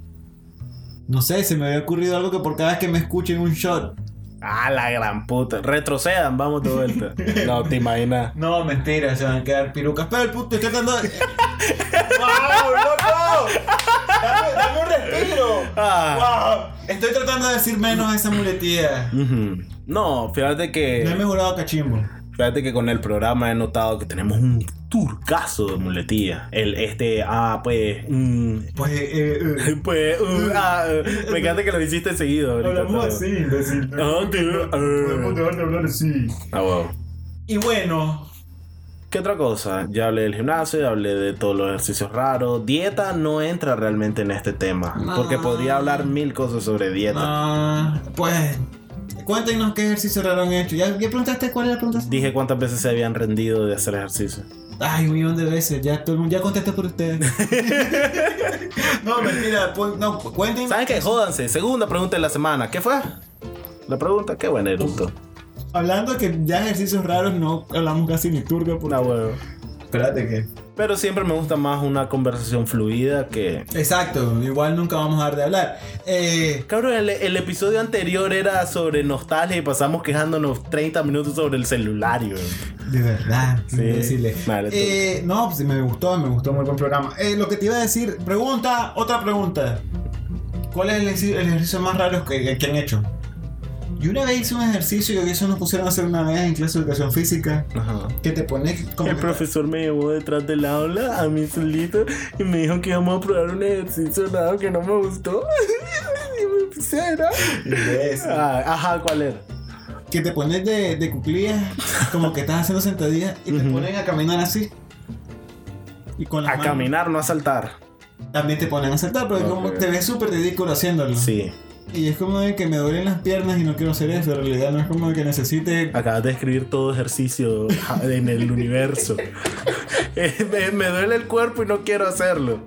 No sé, se me había ocurrido algo que por cada vez que me escuchen un shot. Ah, la gran puta. Retrocedan, vamos de vuelta. No, te imaginas. No, mentira, se van a quedar pirucas. Pero el punto estoy tratando de. ¡Wow, loco! Dame, dame un respiro. Ah. ¡Wow! Estoy tratando de decir menos esa muletilla. No, fíjate No he que. mejorado cachimbo. Fíjate que con el programa he notado que tenemos un turcazo de muletilla. El este, ah, pues. mm, Pues, eh, eh, pues, uh, ah, uh, me encanta que lo hiciste seguido. ahorita, hablamos así, imbécil. Ah, que- ah. Podemos dejar de hablar así. Ah, wow. Y bueno, ¿Qué otra cosa? Ya hablé del gimnasio, ya hablé de todos los ejercicios raros. Dieta no entra realmente en este tema. No. Porque podría hablar mil cosas sobre dieta. ah, pues, cuéntenos qué ejercicio raro han hecho. ¿Ya, ya preguntaste cuál es la pregunta? Dije cuántas veces se habían rendido de hacer ejercicio. Ay, un millón de veces. Ya todo el mundo ya contesté por ustedes. no, mentira. pues, no, cuenten. ¿Saben qué? Jódanse. Segunda pregunta de la semana. ¿Qué fue? La pregunta, qué buen eructo. Hablando que ya ejercicios raros no hablamos casi ni turca. Porque... Una huevo. Espérate que. Pero siempre me gusta más una conversación fluida que. Exacto, igual nunca vamos a dar de hablar. Eh, Cabrón, el, el episodio anterior era sobre nostalgia y pasamos quejándonos 30 minutos sobre el celular. de verdad, Sí. imbéciles. Vale, Eh, no, pues me gustó, me gustó muy buen programa. Eh, lo que te iba a decir, pregunta, otra pregunta. ¿Cuál es el, ejercicio, el ejercicio más raro que, que han hecho? Yo una vez hice un ejercicio y eso nos pusieron a hacer una vez en clase de educación física. Ajá. Que te pones como. El que- profesor me llevó detrás del aula a mí solito y me dijo que íbamos a probar un ejercicio dado que no me gustó. y me puse a llorar. Imbécil. Ah, Ajá, ¿cuál era? Que te pones de, de cuclillas, como que estás haciendo sentadillas y te ponen a caminar así. Y con las A manos caminar, no a saltar. También te ponen a saltar, pero es como te ves súper ridículo haciéndolo. Sí. Y es como de que me duelen las piernas y no quiero hacer eso. En realidad no es como de que necesite. Acabas de escribir todo ejercicio en el universo. Eh, me, me duele el cuerpo y no quiero hacerlo.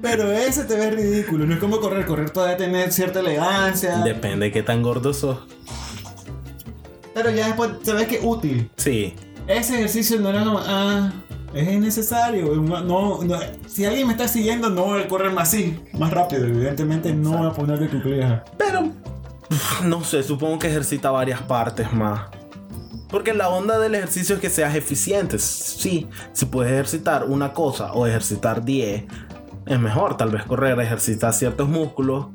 Pero ese te ve ridículo. No es como correr. Correr todavía tener cierta elegancia. Depende de qué tan gordo sos. Pero ya después se ve que es útil. Sí. Ese ejercicio no era como, ah, es innecesario. No, si alguien me está siguiendo, no voy a correr más así, más rápido. Evidentemente no voy a ponerle cuclillas. Pero, no sé, supongo que ejercita varias partes más. Porque la onda del ejercicio es que seas eficiente. Sí, si puedes ejercitar una cosa o ejercitar 10, es mejor. Tal vez correr ejercita ciertos músculos,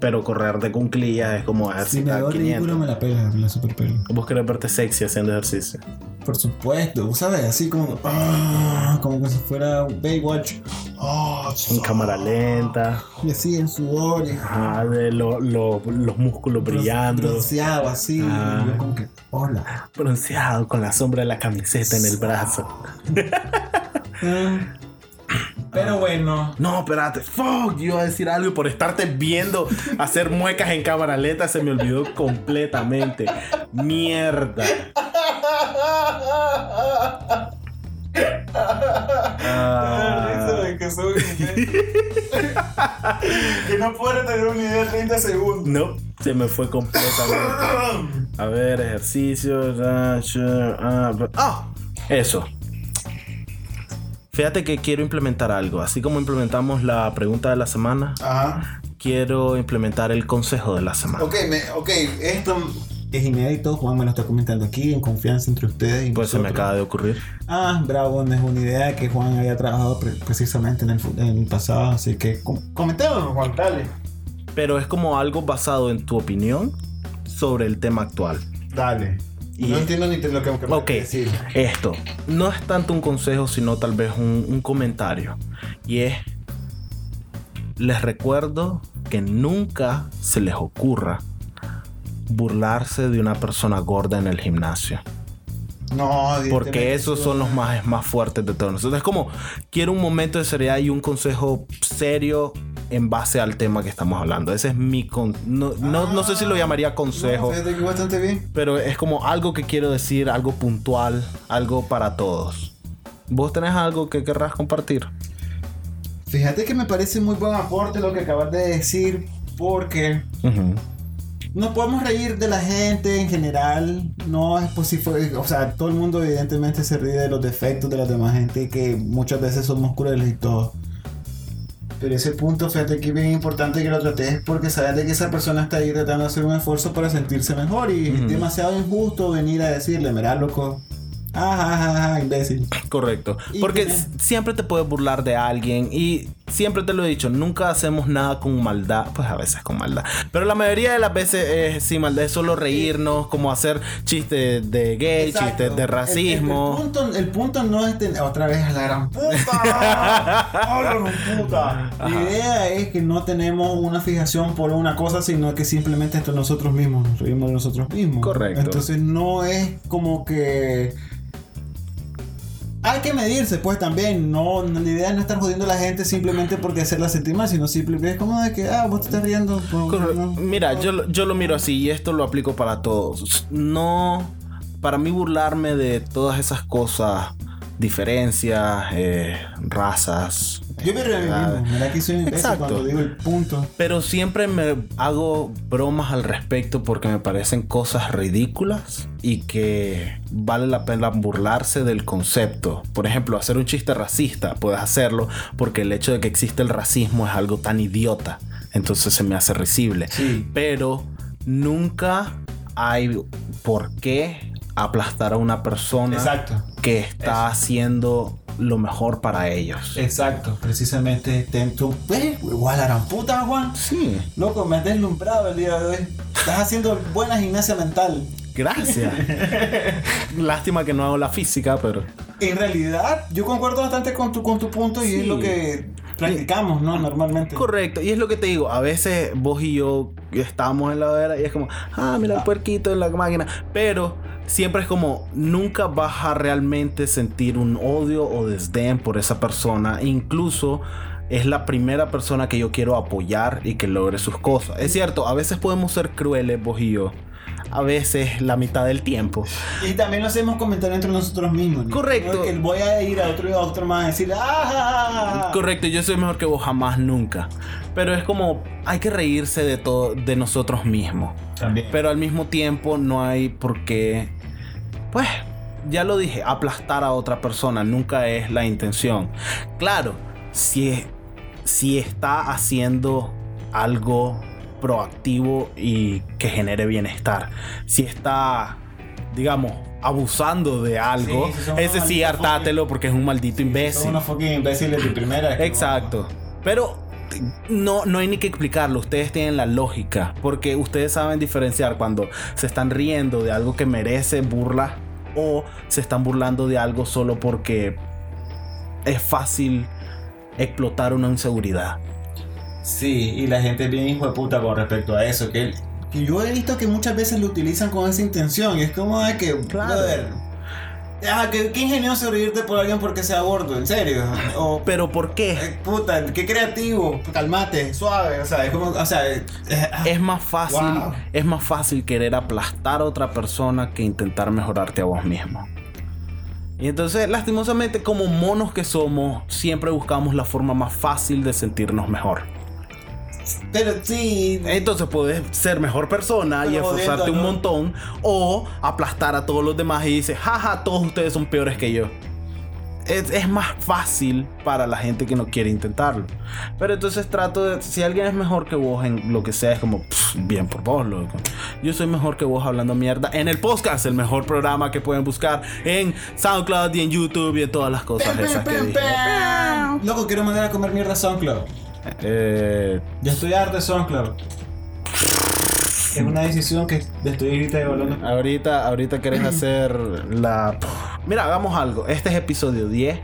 pero correr de cunclillas es como Si me ejercitar veo 500. ridículo, me la pela, me la super pela. Vos querés verte sexy haciendo ejercicio. Por supuesto, ¿sabes? Así como, ah, como que si fuera Baywatch. Ah, En cámara lenta, Y así en sudor. Ajá, de lo- lo- los músculos brillando, Bronceado así. Ah. Yo como que, hola. bronceado con la sombra de la camiseta en el brazo. Ah. Pero bueno. No, espérate, fuck, yo iba a decir algo y por estarte viendo hacer muecas en cámara lenta se me olvidó completamente. Mierda. Ah. que no puede tener una idea de 30 segundos. No, se me fue completamente. A ver, ejercicios. ah, ah, ah, eso. Fíjate que quiero implementar algo. Así como implementamos la pregunta de la semana, Ajá. quiero implementar el consejo de la semana. Ok, me, ok, esto es inédito. Juan me lo está comentando aquí en confianza entre ustedes y Pues se me acaba de ocurrir. Ah, bravo, no es una idea que Juan había trabajado pre- precisamente en el, fu- en el pasado, así que com comentémoslo, Juan, dale. Pero es como algo basado en tu opinión sobre el tema actual. Dale. Y- no entiendo ni lo que me acabas Ok, de decir. esto no es tanto un consejo, sino tal vez un, un comentario. Y es, les recuerdo que nunca se les ocurra burlarse de una persona gorda en el gimnasio. No, Porque esos eso- son los más, más fuertes de todos nosotros. Es como, quiero un momento de seriedad y un consejo serio en base al tema que estamos hablando. Ese es mi... con- no, no, no sé si lo llamaría consejo. No, bastante bien. Pero es como algo que quiero decir, algo puntual, algo para todos. ¿Vos tenés algo que querrás compartir? Fíjate que me parece muy buen aporte lo que acabas de decir, porque nos podemos reír de la gente en general. No es posible, o sea, todo el mundo evidentemente se ríe de los defectos de la demás gente que muchas veces somos crueles y todo. Pero ese punto, fíjate que es bien importante que lo trates porque sabes de que esa persona está ahí tratando de hacer un esfuerzo para sentirse mejor y es demasiado injusto venir a decirle, mira, loco, ajá, ajá, ajá, imbécil. Correcto. Y Porque tiene- s- siempre te puedes burlar de alguien y siempre te lo he dicho, nunca hacemos nada con maldad, pues a veces con maldad. Pero la mayoría de las veces es sin maldad, es solo reírnos, como hacer chistes de gay, Exacto. chistes de El- racismo. El, punto, el punto no es tener. Otra vez a la gran puta. ¡Hola, gran puta! La idea es que no tenemos una fijación por una cosa, sino que simplemente entre nosotros mismos nos reímos de nosotros mismos. Correcto. Entonces no es como que. Hay que medirse, pues también. No, la idea no estar jodiendo a la gente simplemente porque hacerla sentir mal, sino simplemente es como de que, ah, vos te estás riendo. no. Mira, yo, lo- yo lo miro así y esto lo aplico para todos. No, para mí burlarme de todas esas cosas, diferencias, eh, razas. Yo me río mismo. Mira que soy un imbécil cuando digo el punto. Pero siempre me hago bromas al respecto porque me parecen cosas ridículas y que vale la pena burlarse del concepto. Por ejemplo, hacer un chiste racista, puedes hacerlo porque el hecho de que existe el racismo es algo tan idiota. Entonces se me hace risible. Sí. Pero nunca hay por qué aplastar a una persona Exacto. que está haciendo lo mejor para ellos. Exacto, precisamente tu. Eh, igual la gran puta, Juan. Sí. Loco, me has deslumbrado el día de hoy. Estás haciendo buena gimnasia mental. Gracias. Lástima que no hago la física, pero. En realidad, yo concuerdo bastante con tu, con tu punto y Sí. es lo que practicamos, ¿no? Normalmente. Correcto, y es lo que te digo, a veces vos y yo estamos en la vera y es como, ah, mira el puerquito en la máquina, pero siempre es como, nunca vas a realmente sentir un odio o desdén por esa persona, incluso es la primera persona que yo quiero apoyar y que logre sus cosas. Es cierto, a veces podemos ser crueles vos y yo, a veces la mitad del tiempo. Y también lo hacemos comentar entre nosotros mismos. ¿no? Correcto. No es que voy a ir a otro y a otro más a decir, ¡ah! Correcto, yo soy mejor que vos jamás nunca. Pero es como hay que reírse de todo de nosotros mismos. También. Pero al mismo tiempo no hay por qué pues ya lo dije, aplastar a otra persona nunca es la intención. Claro, si si está haciendo algo proactivo y que genere bienestar. Si está digamos abusando de algo, Sí, si ese sí hartátelo porque es un maldito imbécil. Unos fucking imbéciles de primera. Exacto. Pero no, no hay ni que explicarlo. Ustedes tienen la lógica. Porque ustedes saben diferenciar cuando se están riendo de algo que merece burla o se están burlando de algo solo porque es fácil explotar una inseguridad. Sí, y la gente es bien hijo de puta con respecto a eso. Que, que yo he visto que muchas veces lo utilizan con esa intención. Y es como de que, Claro. brother, ah, qué ingenioso reírte por alguien porque sea gordo, en serio. O, Pero ¿por qué? eh, puta, qué creativo, calmate, suave. O sea, es como, o sea, eh, eh, Es más fácil, Wow. es más fácil querer aplastar a otra persona que intentar mejorarte a vos mismo. Y entonces, lastimosamente, como monos que somos, siempre buscamos la forma más fácil de sentirnos mejor. Pero sí. Entonces puedes ser mejor persona y esforzarte un montón o aplastar a todos los demás y dices, jaja, todos ustedes son peores que yo. Es, es más fácil para la gente que no quiere intentarlo. Pero entonces trato de, si alguien es mejor que vos en lo que sea, es como, "Pff, bien por vos, loco. Yo soy mejor que vos hablando mierda en el podcast, el mejor programa que pueden buscar en SoundCloud y en YouTube y en todas las cosas esas que dije. Loco, quiero mandar a comer mierda a SoundCloud. Eh, Ya estoy harto de SoundCloud. Es una decisión que estoy ahorita evaluando. Ahorita, ahorita querés hacer la. Mira, hagamos algo. Este es episodio 10.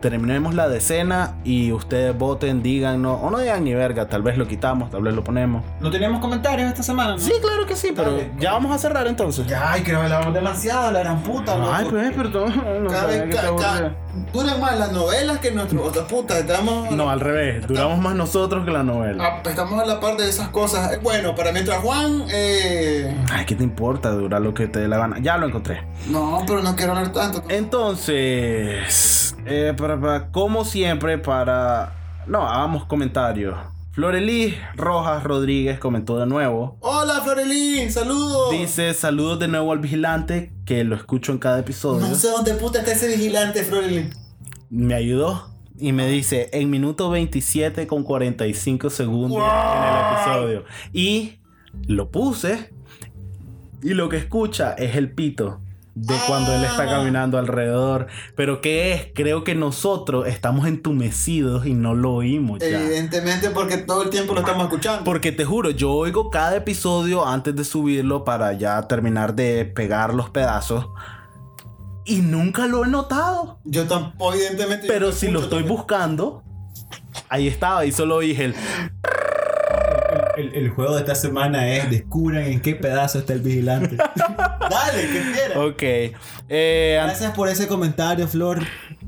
Terminemos la decena y ustedes voten, digan no. O no digan ni verga. Tal vez lo quitamos, tal vez lo ponemos. ¿No teníamos comentarios esta semana? ¿no? Sí, claro que sí, pero Dale. ya vamos a cerrar entonces. Ya, ay, que hablamos demasiado, la gran puta, loco. Ay, pues, perdón. No, Cada vez ca- ca- duran más las novelas que nuestros otras putas. Estamos, No, al revés. Duramos más nosotros que la novela. a- estamos a la par de esas cosas. Eh, Bueno, para mientras Juan. Eh... Ay, ¿qué te importa? Dura lo que te dé la gana. Ya lo encontré. No, pero no quiero hablar tanto. Entonces, eh, para, para- como siempre, para... No, hagamos comentarios. Florelis Rojas Rodríguez comentó de nuevo. Hola, Florelín, saludos. Dice saludos de nuevo al vigilante, que lo escucho en cada episodio. No sé dónde puta está ese vigilante, Florelín. Me ayudó y me dice en minuto 27 con 45 segundos en el episodio. Y lo puse y lo que escucha es el pito de cuando él está Ah. caminando alrededor. Pero ¿qué es? Creo que nosotros estamos entumecidos y no lo oímos ya. Evidentemente, porque todo el tiempo lo estamos escuchando. Porque te juro, yo oigo cada episodio antes de subirlo para ya terminar de pegar los pedazos. Y nunca lo he notado. Yo tampoco, evidentemente. Pero si lo estoy también. buscando, ahí estaba y solo dije el... El, el juego de esta semana es descubran en qué pedazo está el vigilante. Dale, que fiera. Ok. Eh, Gracias por ese comentario, Flor.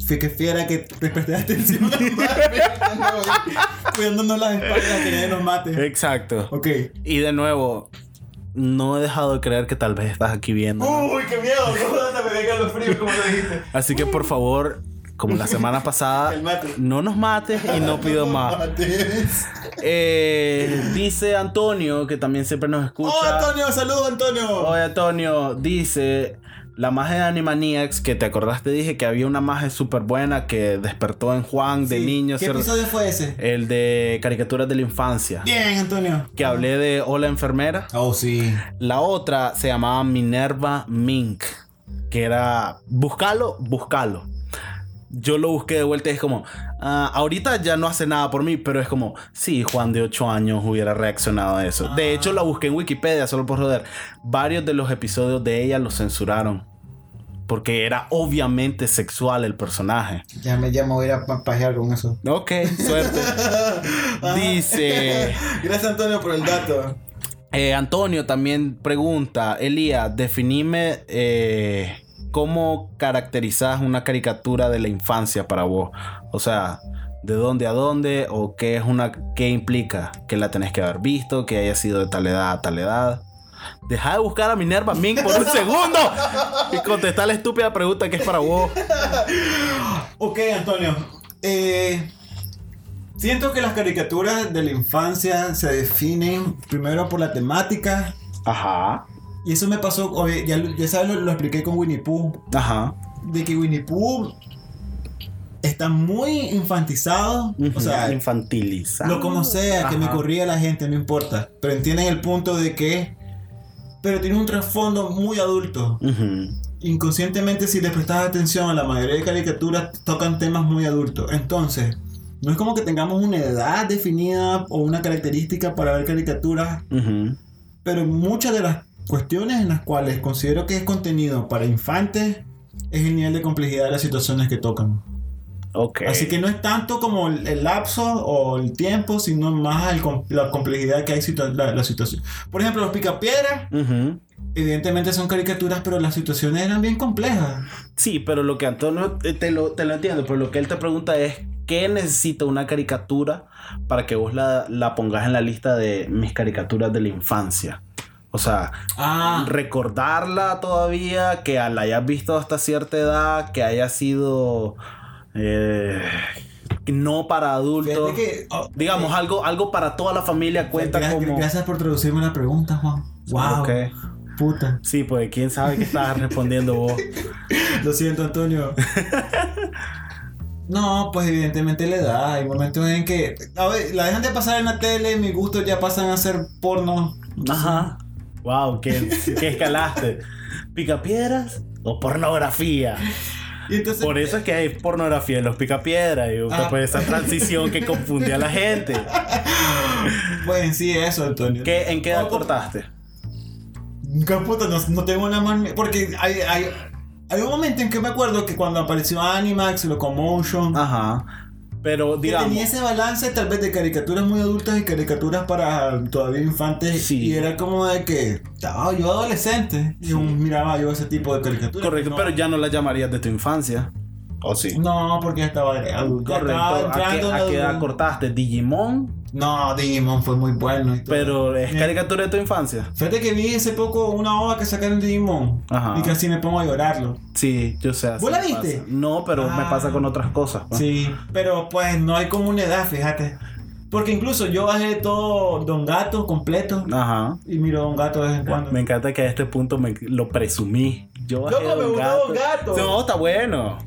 Fue que fiera que te presté atención. Cuidándonos las espaldas que nadie nos mate. exacto. Ok. Y de nuevo, no he dejado de creer que tal vez estás aquí viendo. Uy, qué miedo. No me vengan los fríos, como lo dijiste. Así que por favor, como la semana pasada, El mate. no nos mates y no pido más. mates. Eh, dice Antonio, que también siempre nos escucha. Oh, Antonio, saludos, Antonio. Oye, Antonio, dice la magia de Animaniacs, que te acordaste, dije que había una magia súper buena que despertó en Juan de Sí. niño. ¿Qué episodio fue ese? El de caricaturas de la infancia. Bien, Antonio. Que hablé de Hola Enfermera. Oh, sí. La otra se llamaba Minerva Mink. Que era. Buscalo, buscalo. Yo lo busqué de vuelta y es como, ah, ahorita ya no hace nada por mí, pero es como, sí, Juan de 8 años hubiera reaccionado a eso. De hecho, la busqué en Wikipedia solo por joder. Varios de los episodios de ella los censuraron. Porque era obviamente sexual el personaje. Ya me, ya me voy a ir a pajear con eso. Ok, suerte. Dice... Gracias Antonio por el dato. Eh, Antonio también pregunta, Elías, definime eh, cómo caracterizas una caricatura de la infancia para vos. O sea, de dónde a dónde o qué es una, qué implica que la tenés que haber visto, que haya sido de tal edad a tal edad. Deja de buscar a Minerva Ming por un segundo y contestar la estúpida pregunta que es para vos. Ok, Antonio. Eh, siento que las caricaturas de la infancia se definen primero por la temática. Ajá, Y eso me pasó, oye, ya, ya sabes, lo, lo expliqué con Winnie Pooh. ajá. De que Winnie Pooh está muy infantizado. O sea, infantilizado. lo como sea, que me corría la gente, no importa. Pero entienden el punto de que. Pero tiene un trasfondo muy adulto. Ujú. Inconscientemente, si le prestas atención a la mayoría de caricaturas, tocan temas muy adultos. Entonces, no es como que tengamos una edad definida o una característica para ver caricaturas, Ujú. pero muchas de las cuestiones en las cuales considero que es contenido para infantes es el nivel de complejidad de las situaciones que tocan. Ok. Así que no es tanto como el, el lapso o el tiempo, sino más el la complejidad que hay situa- la, la situación. Por ejemplo, los picapiedras, evidentemente son caricaturas, pero las situaciones eran bien complejas. Sí, pero lo que Antonio eh, te lo, te lo entiendo, pero lo que él te pregunta es ¿qué necesita una caricatura para que vos la, la pongas en la lista de mis caricaturas de la infancia? O sea, Ah, recordarla todavía, que la hayas visto hasta cierta edad, que haya sido eh, no para adultos. que. oh, Digamos, eh, algo, algo para toda la familia cuenta gra- como... Gracias por traducirme la pregunta, Juan. Wow. Puta. Sí, pues quién sabe qué estabas respondiendo vos. Lo siento, Antonio. No, pues evidentemente le da. Hay momentos en que. A ver, la dejan de pasar en la tele, mis gustos ya pasan a ser porno. Ajá. Wow, ¿qué, qué escalaste? ¿Picapiedras o pornografía? Y entonces. Por eso es que hay pornografía en los picapiedras y Ah. pues esa transición que confunde a la gente. Pues sí, eso, Antonio. ¿Qué, ¿En qué edad Oh, cortaste? ¿Qué puta? No, no tengo una más. Porque hay, hay, hay un momento en que me acuerdo que cuando apareció Animax, Locomotion. Ajá. Pero que digamos, tenía ese balance tal vez de caricaturas muy adultas y caricaturas para todavía infantes. Sí. Y era como de que estaba yo adolescente y miraba yo ese tipo de caricaturas. correcto, No. pero ya no la llamarías de tu infancia. ¿O sí? No, porque ya estaba adulto. Correcto. estaba ¿A qué, entrando en a qué edad cortaste? ¿Digimon? No, Digimon fue muy bueno. Y todo. Pero es Eh, caricatura de tu infancia. Fíjate que vi hace poco una ova que sacaron de Digimon. Ajá. Y casi me pongo a llorarlo. Sí, yo sé. ¿Vos la me viste? pasa. No, pero me Ah. pasa con otras cosas. pues. Sí, pero pues no hay comunidad, fíjate. Porque incluso yo bajé todo Don Gato completo Ajá. y miro Don Gato de vez en cuando. Me encanta que a este punto me lo presumí. Yo bajé Loco, me Don gustó Don Gato. No, está bueno.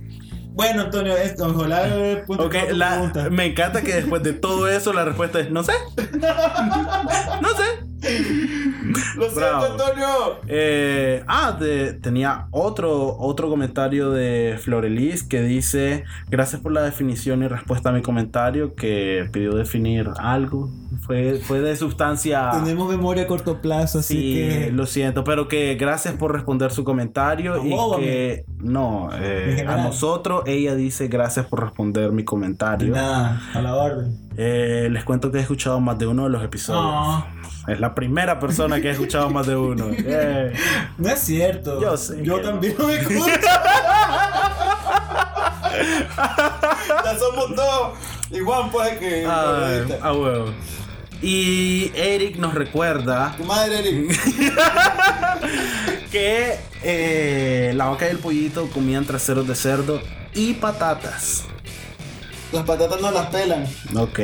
Bueno, Antonio, esto, ojalá el punto Ok, para tu la- me encanta que después de todo eso la respuesta es no sé. no sé. Lo siento. Antonio. Eh, ah, de- tenía otro, otro comentario de Florelis que dice, gracias por la definición y respuesta a mi comentario que pidió definir algo. Fue, fue de sustancia... Tenemos memoria a corto plazo, así Sí, que. lo siento, pero que gracias por responder su comentario ¿A y que no, eh, a nosotros ella dice gracias por responder mi comentario. Nada, a la orden. Eh, les cuento que he escuchado más de uno de los episodios. No, Es la primera persona que ha escuchado más de uno. Eh, no es cierto. Yo sé Yo que no. también me escucho. ya somos dos. Y Juan puede que. ah, ah, huevo. Y Eric nos recuerda Tu madre, Eric. que eh, la vaca y el pollito comían traseros de cerdo y patatas. Las patatas no las pelan. Ok.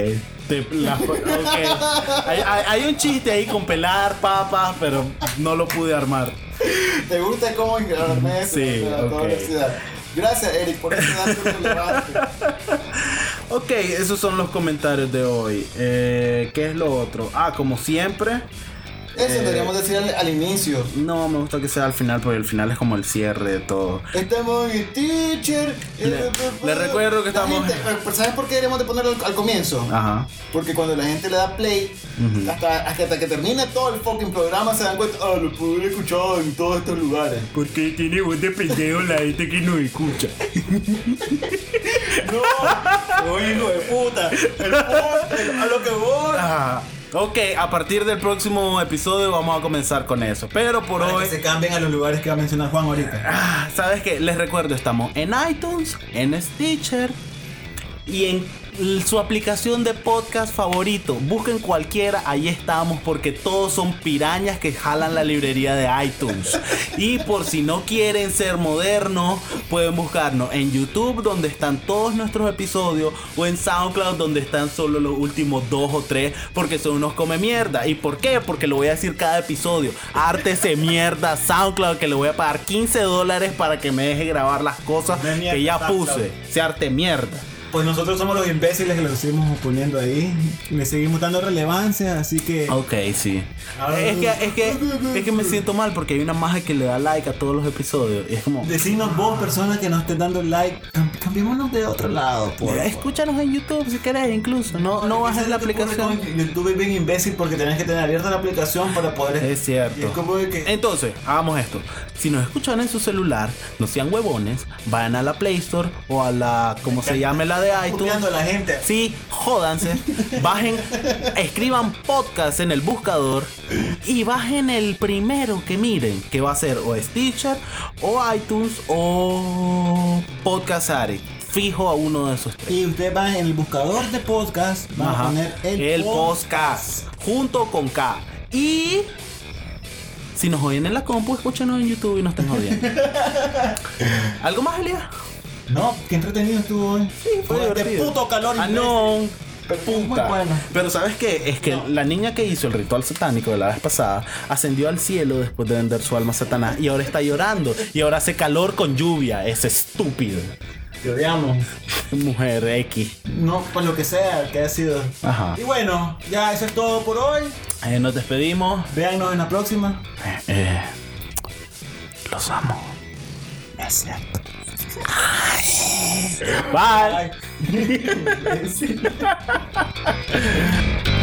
Te- la- ok. Hay, hay- hay un chiste ahí con pelar papas, pero no lo pude armar. ¿Te gusta cómo engrarme eso? Sí, ok. universidad? Gracias, Eric, por ese dato relevante. Ok, esos son los comentarios de hoy. Eh, ¿Qué es lo otro? Ah, como siempre, Eso deberíamos decir al, al inicio. No, me gusta que sea al final porque el final es como el cierre de todo. Estamos en Teacher. Le- le recuerdo que estamos- gente- pero ¿Sabes por qué deberíamos de ponerlo al, al comienzo? Ajá. Porque cuando la gente le da play, hasta, hasta que termine todo el fucking programa, se dan cuenta, ah, lo pude haber escuchado en todos estos lugares. Porque tiene voz de pendejo la gente que nos escucha. No, soy hijo de puta. El el- a lo que voy. Ah, ok, a partir del próximo episodio vamos a comenzar con eso. Pero por Para hoy. que se cambien a los lugares que va a mencionar Juan ahorita. Ah, ¿Sabes qué? Les recuerdo, estamos en iTunes, en Stitcher y en su aplicación de podcast favorito. Busquen cualquiera, ahí estamos porque todos son pirañas que jalan la librería de iTunes. Y por si no quieren ser modernos, pueden buscarnos en YouTube donde están todos nuestros episodios o en SoundCloud donde están solo los últimos dos o tres porque son unos come mierda. ¿Y por qué? Porque lo voy a decir cada episodio. Ártese mierda SoundCloud que le voy a pagar 15 dólares para que me deje grabar las cosas que ya puse. Se arte mierda. Pues nosotros somos los imbéciles que lo seguimos poniendo ahí. Le seguimos dando relevancia, así que. Ok, sí. Ah. Es que, es que, es que me siento mal porque hay una maja que le da like a todos los episodios. Y es como, Decinos vos, personas que nos estén dando like, cam- cambiémonos de otro lado, por escúchanos en YouTube si querés, incluso. No, no bajes la aplicación. YouTube es bien imbécil porque tenés que tener abierta la aplicación para poder. Es cierto. Es como de que. Entonces, hagamos esto. Si nos escuchan en su celular, no sean huevones, vayan a la Play Store o a la, como se llame la de iTunes. A la gente. Sí, jódanse. Bajen, escriban podcast en el buscador y bajen el primero que miren, que va a ser o Stitcher, o iTunes, o Podcast Addict. Fijo a uno de esos tres. Y usted va en el buscador de podcast, va a poner el, el podcast. podcast junto con K. Y si nos oyen en la compu, escúchenos en YouTube y nos estén jodiendo. ¿Algo más, Elia? No, qué entretenido estuvo hoy. Sí, fue divertido. puto calor. Ah, no. Puta. bueno. Pero ¿sabes qué? Es que la niña que hizo el ritual satánico de la vez pasada ascendió al cielo después de vender su alma a Satanás y ahora está llorando y ahora hace calor con lluvia. Es estúpido. Te odiamos. Mujer X. No, por lo que sea que haya sido. Ajá. Y bueno, ya eso es todo por hoy. Eh, nos despedimos. Véannos en la próxima. Eh, eh, los amo. Es cierto. Bye. Bye.